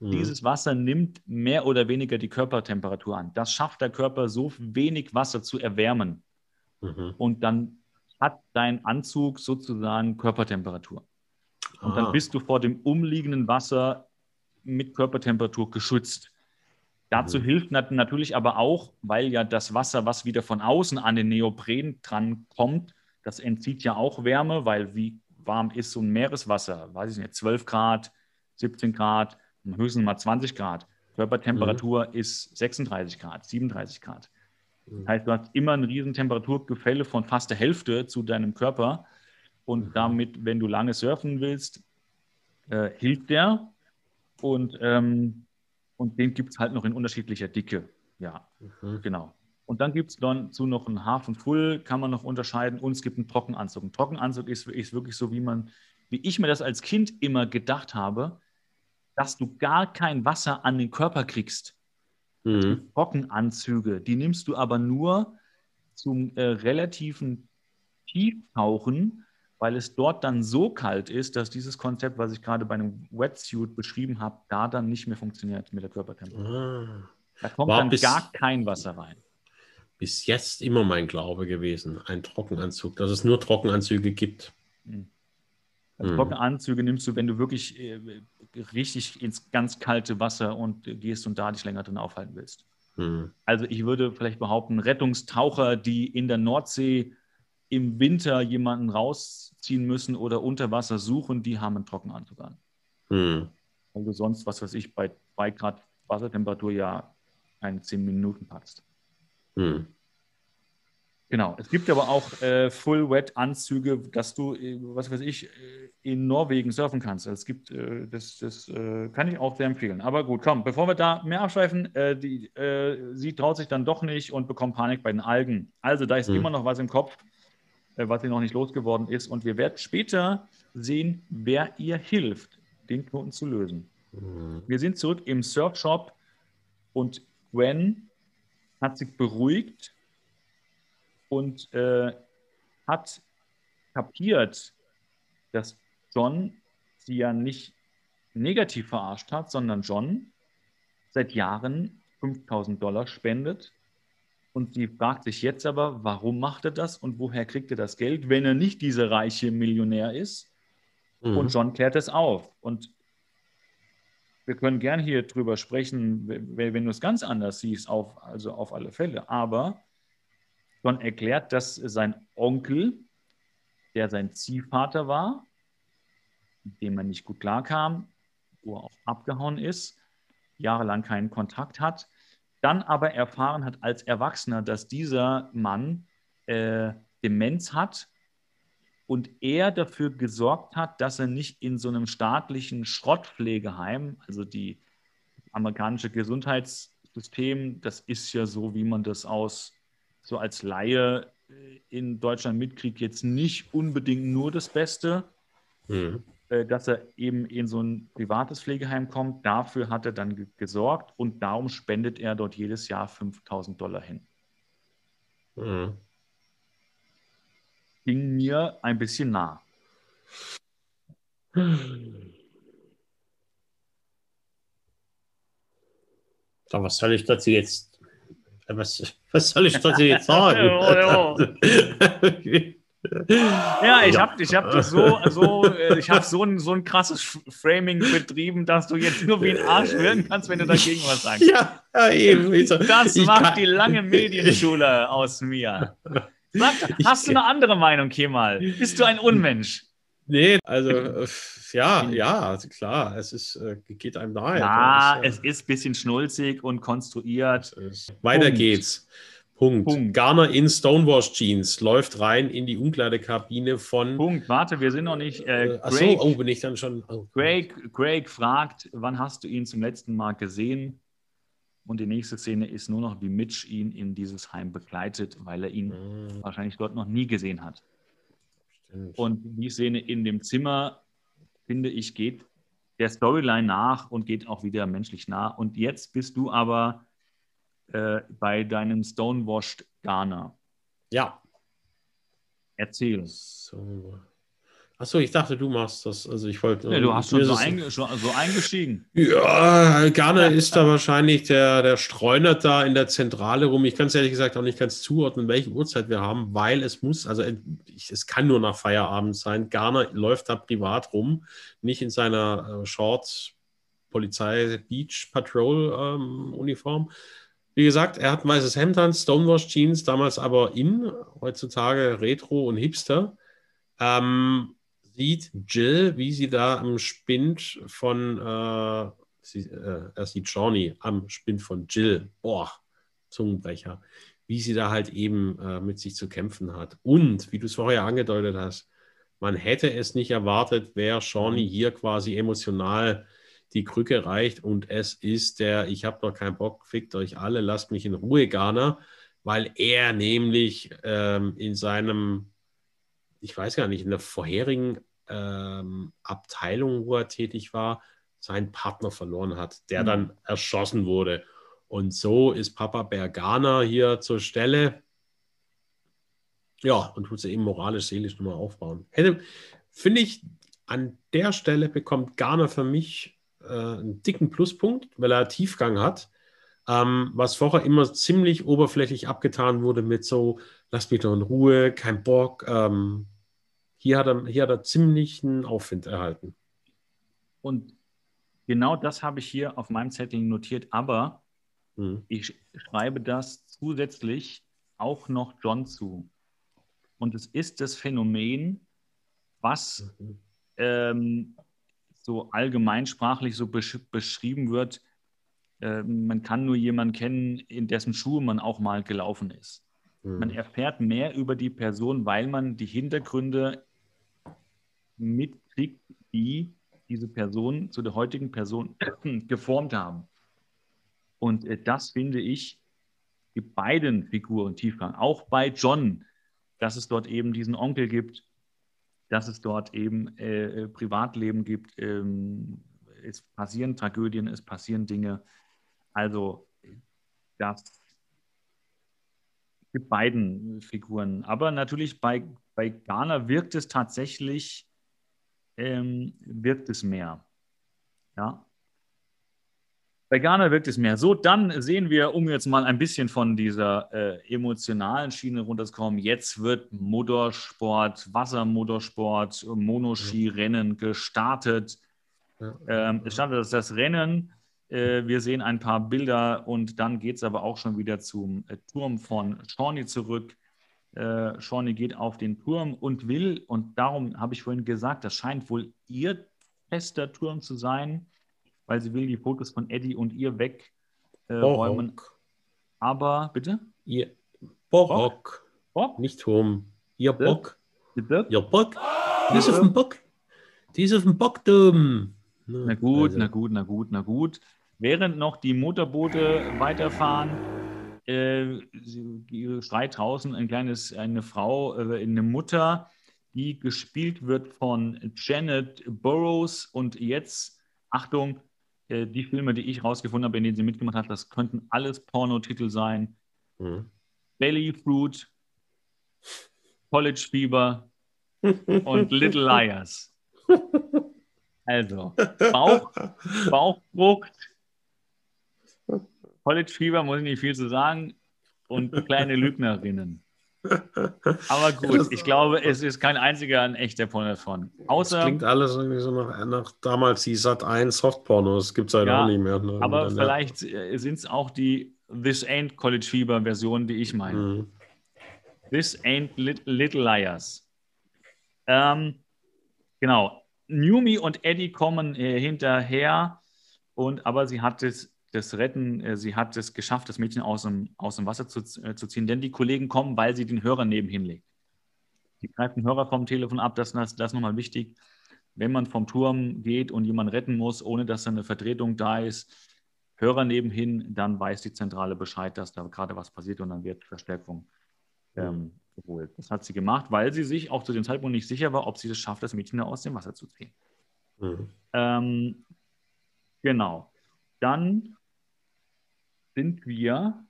Mhm. Dieses Wasser nimmt mehr oder weniger die Körpertemperatur an. Das schafft der Körper so wenig Wasser zu erwärmen. Mhm. Und dann hat dein Anzug sozusagen Körpertemperatur. Und ah. dann bist du vor dem umliegenden Wasser mit Körpertemperatur geschützt. Dazu mhm. hilft natürlich aber auch, weil ja das Wasser, was wieder von außen an den Neopren dran kommt, das entzieht ja auch Wärme, weil wie warm ist so ein Meereswasser? Weiß ich nicht, 12 Grad, 17 Grad, höchstens mal 20 Grad. Körpertemperatur mhm. ist 36 Grad, 37 Grad. Das mhm. heißt, du hast immer ein riesen Temperaturgefälle von fast der Hälfte zu deinem Körper. Und mhm. damit, wenn du lange surfen willst, äh, hilft der. Und, ähm, und den gibt es halt noch in unterschiedlicher Dicke. Ja, mhm. genau. Und dann gibt es dazu noch einen Half und Full, kann man noch unterscheiden. Und es gibt einen Trockenanzug. Ein Trockenanzug ist, ist wirklich so, wie man, wie ich mir das als Kind immer gedacht habe, dass du gar kein Wasser an den Körper kriegst. Mhm. Trockenanzüge, die nimmst du aber nur zum äh, relativen Tieftauchen, weil es dort dann so kalt ist, dass dieses Konzept, was ich gerade bei einem Wetsuit beschrieben habe, da dann nicht mehr funktioniert mit der Körpertemperatur. Ah. Da kommt War dann gar kein Wasser rein. Bis jetzt immer mein Glaube gewesen, ein Trockenanzug, dass es nur Trockenanzüge gibt. Mhm. Also Trockenanzüge nimmst du, wenn du wirklich äh, richtig ins ganz kalte Wasser und gehst und da dich länger drin aufhalten willst. Mhm. Also ich würde vielleicht behaupten, Rettungstaucher, die in der Nordsee im Winter jemanden rausziehen müssen oder unter Wasser suchen, die haben einen Trockenanzug an. Mhm. Weil du sonst, was weiß ich, bei 2 Grad Wassertemperatur ja keine 10 Minuten packst. Mhm. Genau. Es gibt aber auch äh, Full-Wet-Anzüge, dass du, äh, was weiß ich, äh, in Norwegen surfen kannst. Es gibt, äh, das, das äh, kann ich auch sehr empfehlen. Aber gut, komm, bevor wir da mehr abschweifen, die, sie traut sich dann doch nicht und bekommt Panik bei den Algen. Also da ist mhm. immer noch was im Kopf, was sie noch nicht losgeworden ist. Und wir werden später sehen, wer ihr hilft, den Knoten zu lösen. Mhm. Wir sind zurück im Surfshop und Gwen hat sich beruhigt und äh, hat kapiert, dass John sie ja nicht negativ verarscht hat, sondern John seit Jahren 5000 Dollar spendet. Und sie fragt sich jetzt aber, warum macht er das und woher kriegt er das Geld, wenn er nicht dieser reiche Millionär ist? Mhm. Und John klärt es auf. Und wir können gern hier drüber sprechen, wenn, wenn du es ganz anders siehst, auf, also auf alle Fälle. Aber schon erklärt, dass sein Onkel, der sein Ziehvater war, mit dem er nicht gut klarkam, wo er auch abgehauen ist, jahrelang keinen Kontakt hat, dann aber erfahren hat als Erwachsener, dass dieser Mann äh, Demenz hat und er dafür gesorgt hat, dass er nicht in so einem staatlichen Schrottpflegeheim, also die amerikanische Gesundheitssystem, das ist ja so, wie man das aus so als Laie äh, in Deutschland mitkriegt, jetzt nicht unbedingt nur das Beste, mhm. Äh, dass er eben in so ein privates Pflegeheim kommt. Dafür hat er dann gesorgt und darum spendet er dort jedes Jahr 5000 Dollar hin. Mhm. Ging mir ein bisschen nah. So, was soll ich dazu jetzt was, was soll ich dazu jetzt sagen? ja, ich habe ich hab so, so, äh, ich hab so, ein, so ein krasses Framing betrieben, dass du jetzt nur wie ein Arsch werden kannst, wenn du dagegen was sagst. Ja, ja eben. Das ich macht kann. die lange Medienschule aus mir. Sag, hast du eine andere Meinung, Kemal? Bist du ein Unmensch? Nee, also äh, ja, ja, klar, es ist, äh, geht einem nahe. Ja, es ist ein bisschen schnulzig und konstruiert. Weiter Punkt. geht's. Punkt. Punkt. Garner in Stonewash Jeans läuft rein in die Umkleidekabine von. Punkt. Warte, wir sind noch nicht. Äh, Greg, Achso, oh, bin ich dann schon. Oh. Greg, Greg fragt, wann hast du ihn zum letzten Mal gesehen? Und die nächste Szene ist nur noch, wie Mitch ihn in dieses Heim begleitet, weil er ihn mhm. wahrscheinlich dort noch nie gesehen hat. Und die Szene in dem Zimmer, finde ich, geht der Storyline nach und geht auch wieder menschlich nah. Und jetzt bist du aber äh, bei deinem Stonewashed Garner. Ja. Erzähl. So. Achso, ich dachte, du machst das. Also ich wollte. Ja, du hast schon so, einge so, eingestiegen. Ja, Garner ist da wahrscheinlich der, der streunert da in der Zentrale rum. Ich kann es ehrlich gesagt auch nicht ganz zuordnen, welche Uhrzeit wir haben, weil es muss, also es kann nur nach Feierabend sein. Garner läuft da privat rum, nicht in seiner äh, Short Polizei Beach Patrol ähm, Uniform. Wie gesagt, er hat ein weißes Hemd an, Stonewash Jeans, damals aber in, heutzutage Retro und Hipster. Ähm, sieht Jill, wie sie da am Spind von, äh, sie, äh, er sieht Shawnee am Spind von Jill, boah, Zungenbrecher, wie sie da halt eben äh, mit sich zu kämpfen hat. Und, wie du es vorher angedeutet hast, man hätte es nicht erwartet, wer Shawnee hier quasi emotional die Krücke reicht und es ist der, ich habe doch keinen Bock, fickt euch alle, lasst mich in Ruhe, Garner, weil er nämlich ähm, in seinem ich weiß gar nicht, in der vorherigen ähm, Abteilung, wo er tätig war, seinen Partner verloren hat, der mhm. dann erschossen wurde. Und so ist Papa Bergana hier zur Stelle. Ja, und tut sie eben moralisch, seelisch nochmal aufbauen. Hätte, finde ich, an der Stelle bekommt Garner für mich äh, einen dicken Pluspunkt, weil er Tiefgang hat. Ähm, was vorher immer ziemlich oberflächlich abgetan wurde mit so, lass mich doch in Ruhe, kein Bock, ähm, hier hat er, hier hat er ziemlich einen Aufwind erhalten. Und genau das habe ich hier auf meinem Zettel notiert, aber hm. ich schreibe das zusätzlich auch noch John zu. Und es ist das Phänomen, was mhm. ähm, so allgemeinsprachlich so besch beschrieben wird, äh, man kann nur jemanden kennen, in dessen Schuhe man auch mal gelaufen ist. Mhm. Man erfährt mehr über die Person, weil man die Hintergründe mitkriegt, die diese Person zu der heutigen Person geformt haben. Und äh, das finde ich die beiden Figuren Tiefgang. Auch bei John, dass es dort eben diesen Onkel gibt, dass es dort eben äh, äh Privatleben gibt. Ähm, es passieren Tragödien, es passieren Dinge. Also das gibt beiden Figuren. Aber natürlich bei, bei Garner wirkt es tatsächlich ähm, wirkt es mehr. Ja. Bei Ghana wirkt es mehr. So, dann sehen wir, um jetzt mal ein bisschen von dieser äh, emotionalen Schiene runterzukommen, jetzt wird Motorsport, Wassermotorsport, Monoski-Rennen gestartet. Ähm, es startet das, das Rennen. Äh, wir sehen ein paar Bilder und dann geht es aber auch schon wieder zum äh, Turm von Shawnee zurück. Äh, Shawnee geht auf den Turm und will, und darum habe ich vorhin gesagt, das scheint wohl ihr fester Turm zu sein, weil sie will die Fotos von Eddie und ihr wegräumen. Äh, Aber, bitte? Ihr Bock. Bock? Nicht Turm. Ihr Bock. Ihr Bock. Die ist auf dem Bock. Die ist auf dem Bockturm. Na gut, also. na gut, na gut, na gut. Während noch die Motorboote weiterfahren, äh, schreit draußen ein kleines, eine Frau, äh, eine Mutter, die gespielt wird von Janet Burrows. Und jetzt, Achtung, äh, die Filme, die ich rausgefunden habe, in denen sie mitgemacht hat, das könnten alles Pornotitel sein. Mhm. Belly Fruit, College Fever und Little Liars. Also, Bauch, Bauchdruck, College Fever muss ich nicht viel zu sagen und kleine Lügnerinnen. Aber gut, ich glaube, es ist kein einziger ein echter Porno davon. Außer, das klingt alles irgendwie so nach, nach damals die Sat 1 Softporno, das gibt es halt ja, auch nicht mehr. Ne? Aber vielleicht ja. sind es auch die This Ain't College Fever Version, die ich meine. Mhm. This Ain't Little Liars. Ähm, genau. Numi und Eddie kommen äh, hinterher, und, aber sie hat es das Retten, äh, sie hat es geschafft, das Mädchen aus dem, aus dem Wasser zu, äh, zu ziehen, denn die Kollegen kommen, weil sie den Hörer nebenhin legt. Sie greift den Hörer vom Telefon ab, das, das, das ist nochmal wichtig. Wenn man vom Turm geht und jemanden retten muss, ohne dass eine Vertretung da ist, Hörer nebenhin, dann weiß die Zentrale Bescheid, dass da gerade was passiert und dann wird Verstärkung ähm, geholt. Das hat sie gemacht, weil sie sich auch zu dem Zeitpunkt nicht sicher war, ob sie es schafft, das Mädchen da aus dem Wasser zu ziehen. Mhm. Ähm, genau. Dann sind wir,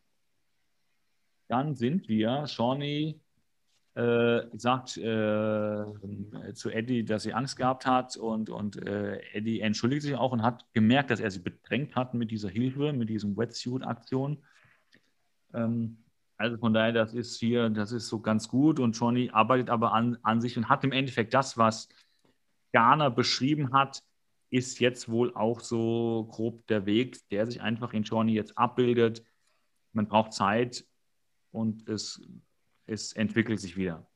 dann sind wir, Shawnee äh, sagt äh, zu Eddie, dass sie Angst gehabt hat und, und äh, Eddie entschuldigt sich auch und hat gemerkt, dass er sie bedrängt hat mit dieser Hilfe, mit diesem Wetsuit-Aktion. Ähm, also von daher, das ist hier, das ist so ganz gut und Johnny arbeitet aber an, an sich und hat im Endeffekt das, was Garner beschrieben hat, ist jetzt wohl auch so grob der Weg, der sich einfach in Johnny jetzt abbildet. Man braucht Zeit und es es entwickelt sich wieder.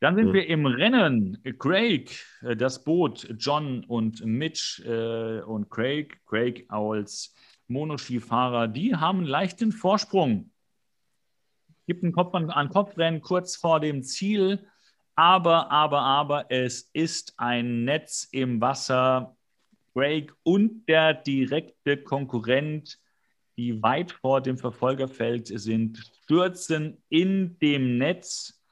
Dann sind ja. wir im Rennen. Craig, äh, das Boot, John und Mitch äh, und Craig. Craig als Monoskifahrer, die haben einen leichten Vorsprung. Gibt einen Kopf an, an Kopfrennen kurz vor dem Ziel. Aber, aber, aber, es ist ein Netz im Wasser. Craig und der direkte Konkurrent die weit vor dem Verfolgerfeld sind, stürzen in dem Netz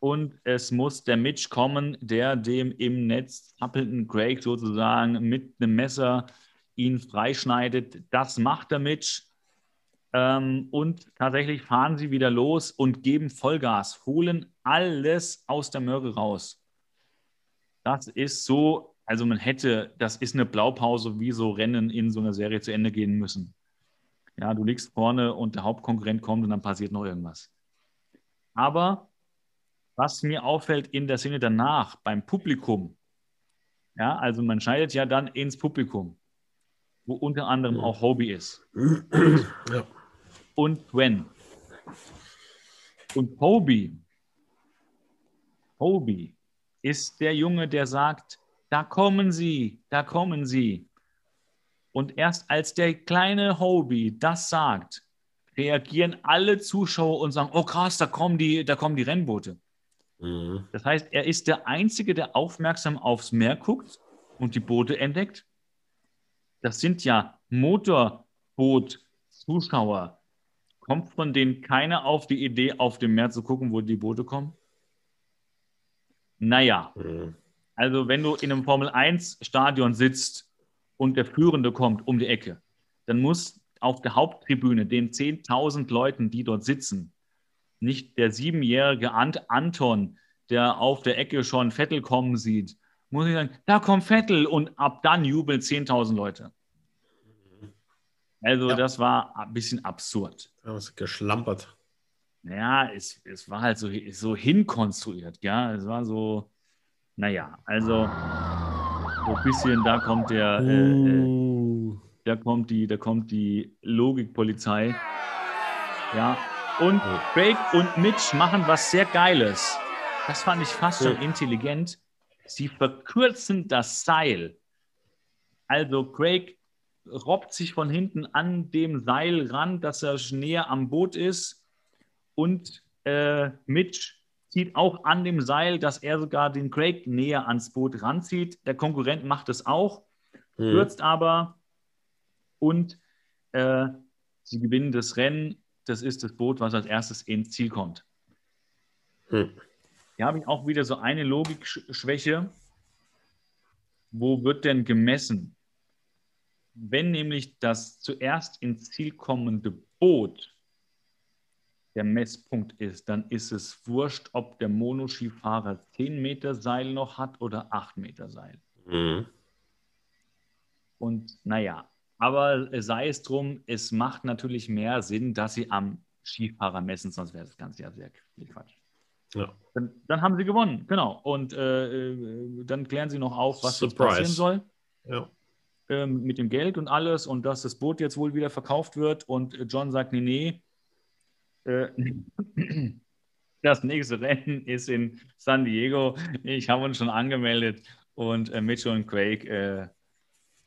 und es muss der Mitch kommen, der dem im Netz zappelnden Craig sozusagen mit einem Messer ihn freischneidet. Das macht der Mitch. Ähm, und tatsächlich fahren sie wieder los und geben Vollgas, holen alles aus der Möhre raus. Das ist so, also man hätte, das ist eine Blaupause, wie so Rennen in so einer Serie zu Ende gehen müssen. Ja, du liegst vorne und der Hauptkonkurrent kommt und dann passiert noch irgendwas. Aber was mir auffällt in der Szene danach beim Publikum, ja, also man schneidet ja dann ins Publikum, wo unter anderem auch Hobie ist. Ja. Und Gwen. Und Hobie, Hobie ist der Junge, der sagt, da kommen sie, da kommen sie. Und erst als der kleine Hobie das sagt, reagieren alle Zuschauer und sagen, oh krass, da kommen die, da kommen die Rennboote. Mhm. Das heißt, er ist der Einzige, der aufmerksam aufs Meer guckt und die Boote entdeckt. Das sind ja Motorboot-Zuschauer. Kommt von denen keiner auf die Idee, auf dem Meer zu gucken, wo die Boote kommen? Naja, mhm. also wenn du in einem Formel-1-Stadion sitzt und der Führende kommt um die Ecke, dann muss auf der Haupttribüne den 10.000 Leuten, die dort sitzen, nicht der siebenjährige Ant Anton, der auf der Ecke schon Vettel kommen sieht, muss ich sagen, da kommt Vettel und ab dann jubeln 10.000 Leute. Also ja. das war ein bisschen absurd. Ja, was geschlampert. Ja, es, es war halt so, so hinkonstruiert, ja. Es war so, naja, also so ein bisschen, da kommt der, äh, äh, da kommt die, da kommt die Logikpolizei. Ja. Und Craig und Mitch machen was sehr Geiles. Das fand ich fast schon intelligent. Sie verkürzen das Seil. Also Craig robbt sich von hinten an dem Seil ran, dass er näher am Boot ist. Und äh, Mitch zieht auch an dem Seil, dass er sogar den Craig näher ans Boot ranzieht. Der Konkurrent macht es auch, mhm. stürzt aber und äh, sie gewinnen das Rennen. Das ist das Boot, was als erstes ins Ziel kommt. Mhm. Hier habe ich auch wieder so eine Logikschwäche. Wo wird denn gemessen? Wenn nämlich das zuerst ins Ziel kommende Boot der Messpunkt ist, dann ist es wurscht, ob der Monoskifahrer 10 Meter Seil noch hat oder 8 Meter Seil. Mhm. Und naja, aber sei es drum, es macht natürlich mehr Sinn, dass sie am Skifahrer messen, sonst wäre das Ganze ja sehr viel Quatsch. Ja. Dann, dann, haben sie gewonnen, genau. Und äh, äh dann klären sie noch auf, was passieren soll. Ja. Ähm, mit dem Geld und alles und dass das Boot jetzt wohl wieder verkauft wird. Und John sagt, nee, nee, das nächste Rennen ist in San Diego. Ich habe uns schon angemeldet und äh, Mitchell und Craig äh,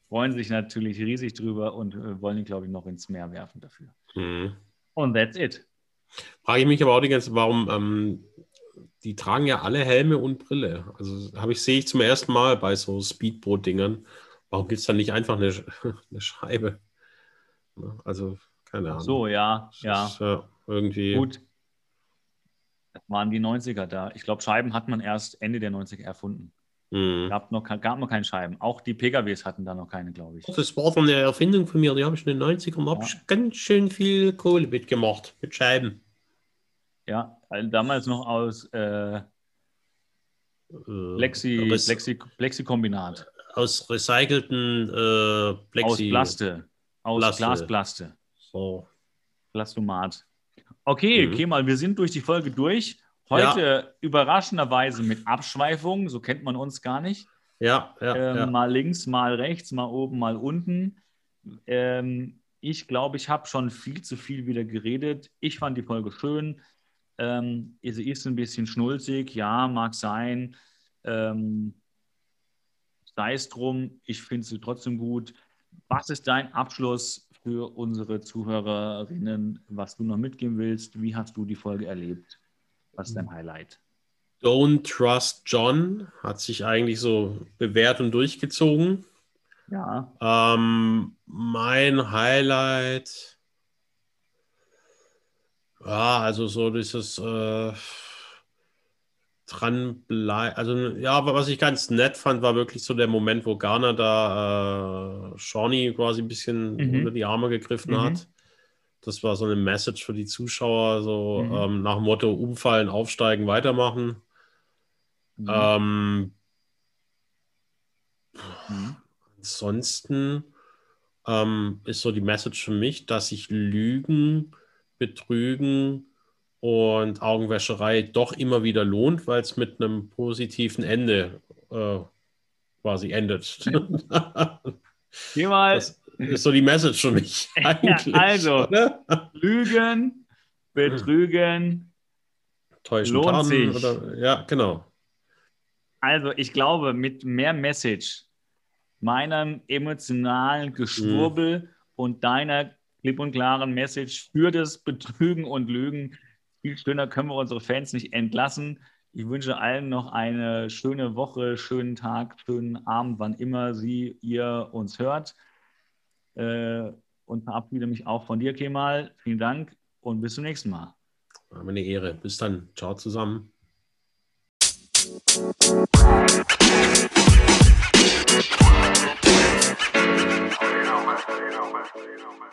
freuen sich natürlich riesig drüber und äh, wollen ihn, glaube ich, noch ins Meer werfen dafür. Mhm. Und that's it. Frage ich mich aber auch die ganze warum ähm, die tragen ja alle Helme und Brille. Also habe ich sehe ich zum ersten Mal bei so Speedboot-Dingern. Warum gibt es da nicht einfach eine, eine Scheibe? Also keine Ahnung. So, ja, ja. Ist, ja irgendwie. Gut. Das waren die 90er da. Ich glaube, Scheiben hat man erst Ende der 90er erfunden. Mhm. Gab, noch, gab noch keine Scheiben. Auch die PKWs hatten da noch keine, glaube ich. Das war dann eine Erfindung von mir. Die habe ich in den 90ern ja. ganz schön viel Kohle mitgemacht, mit Scheiben. Ja, Also damals noch aus äh, Plexi, es- Plexi, Plexikombinat. Aus recycelten äh, Plexi. Aus Plaste. Aus Plaste. Glasplaste. So. Plastomat. Okay, Mhm. Kemal, wir sind durch die Folge durch. Heute überraschenderweise mit Abschweifung, so kennt man uns gar nicht. Ja, ja, Ähm, ja. Mal links, mal rechts, mal oben, mal unten. Ähm, ich glaube, ich habe schon viel zu viel wieder geredet. Ich fand die Folge schön. Ähm, sie ist ein bisschen schnulzig, ja, mag sein. Ähm, sei es drum, ich finde sie trotzdem gut. Was ist dein Abschluss für unsere Zuhörerinnen, was du noch mitgeben willst? Wie hast du die Folge erlebt? Was ist dein Highlight? Don't Trust John hat sich eigentlich so bewährt und durchgezogen. Ja, Ähm, mein Highlight. Ja, also so dieses äh, dranbleiben. Also, ja, aber was ich ganz nett fand, war wirklich so der Moment, wo Garner da äh, Shawnee quasi ein bisschen Mhm. unter die Arme gegriffen Mhm. hat. Das war so eine Message für die Zuschauer, so Mhm. ähm, nach dem Motto: umfallen, aufsteigen, weitermachen. Mhm. Ähm, Mhm. Ansonsten ähm, ist so die Message für mich, dass sich Lügen, Betrügen und Augenwäscherei doch immer wieder lohnt, weil es mit einem positiven Ende äh, quasi endet. Geh mal. das ist so die Message für mich. Eigentlich, also. oder? Lügen, Betrügen. Täuschen, Lohnt tarnen sich. Oder, ja, genau. Also ich glaube, mit mehr Message, meinem emotionalen Geschwurbel und deiner klipp und klaren Message für das Betrügen und Lügen, viel schöner können wir unsere Fans nicht entlassen. Ich wünsche allen noch eine schöne Woche, schönen Tag, schönen Abend, wann immer Sie, ihr uns hört. Äh, und verabschiede mich auch von dir, Kemal. Vielen Dank und bis zum nächsten Mal. War mir eine Ehre. Bis dann. Ciao zusammen. you know, man. You know, man. You know, man.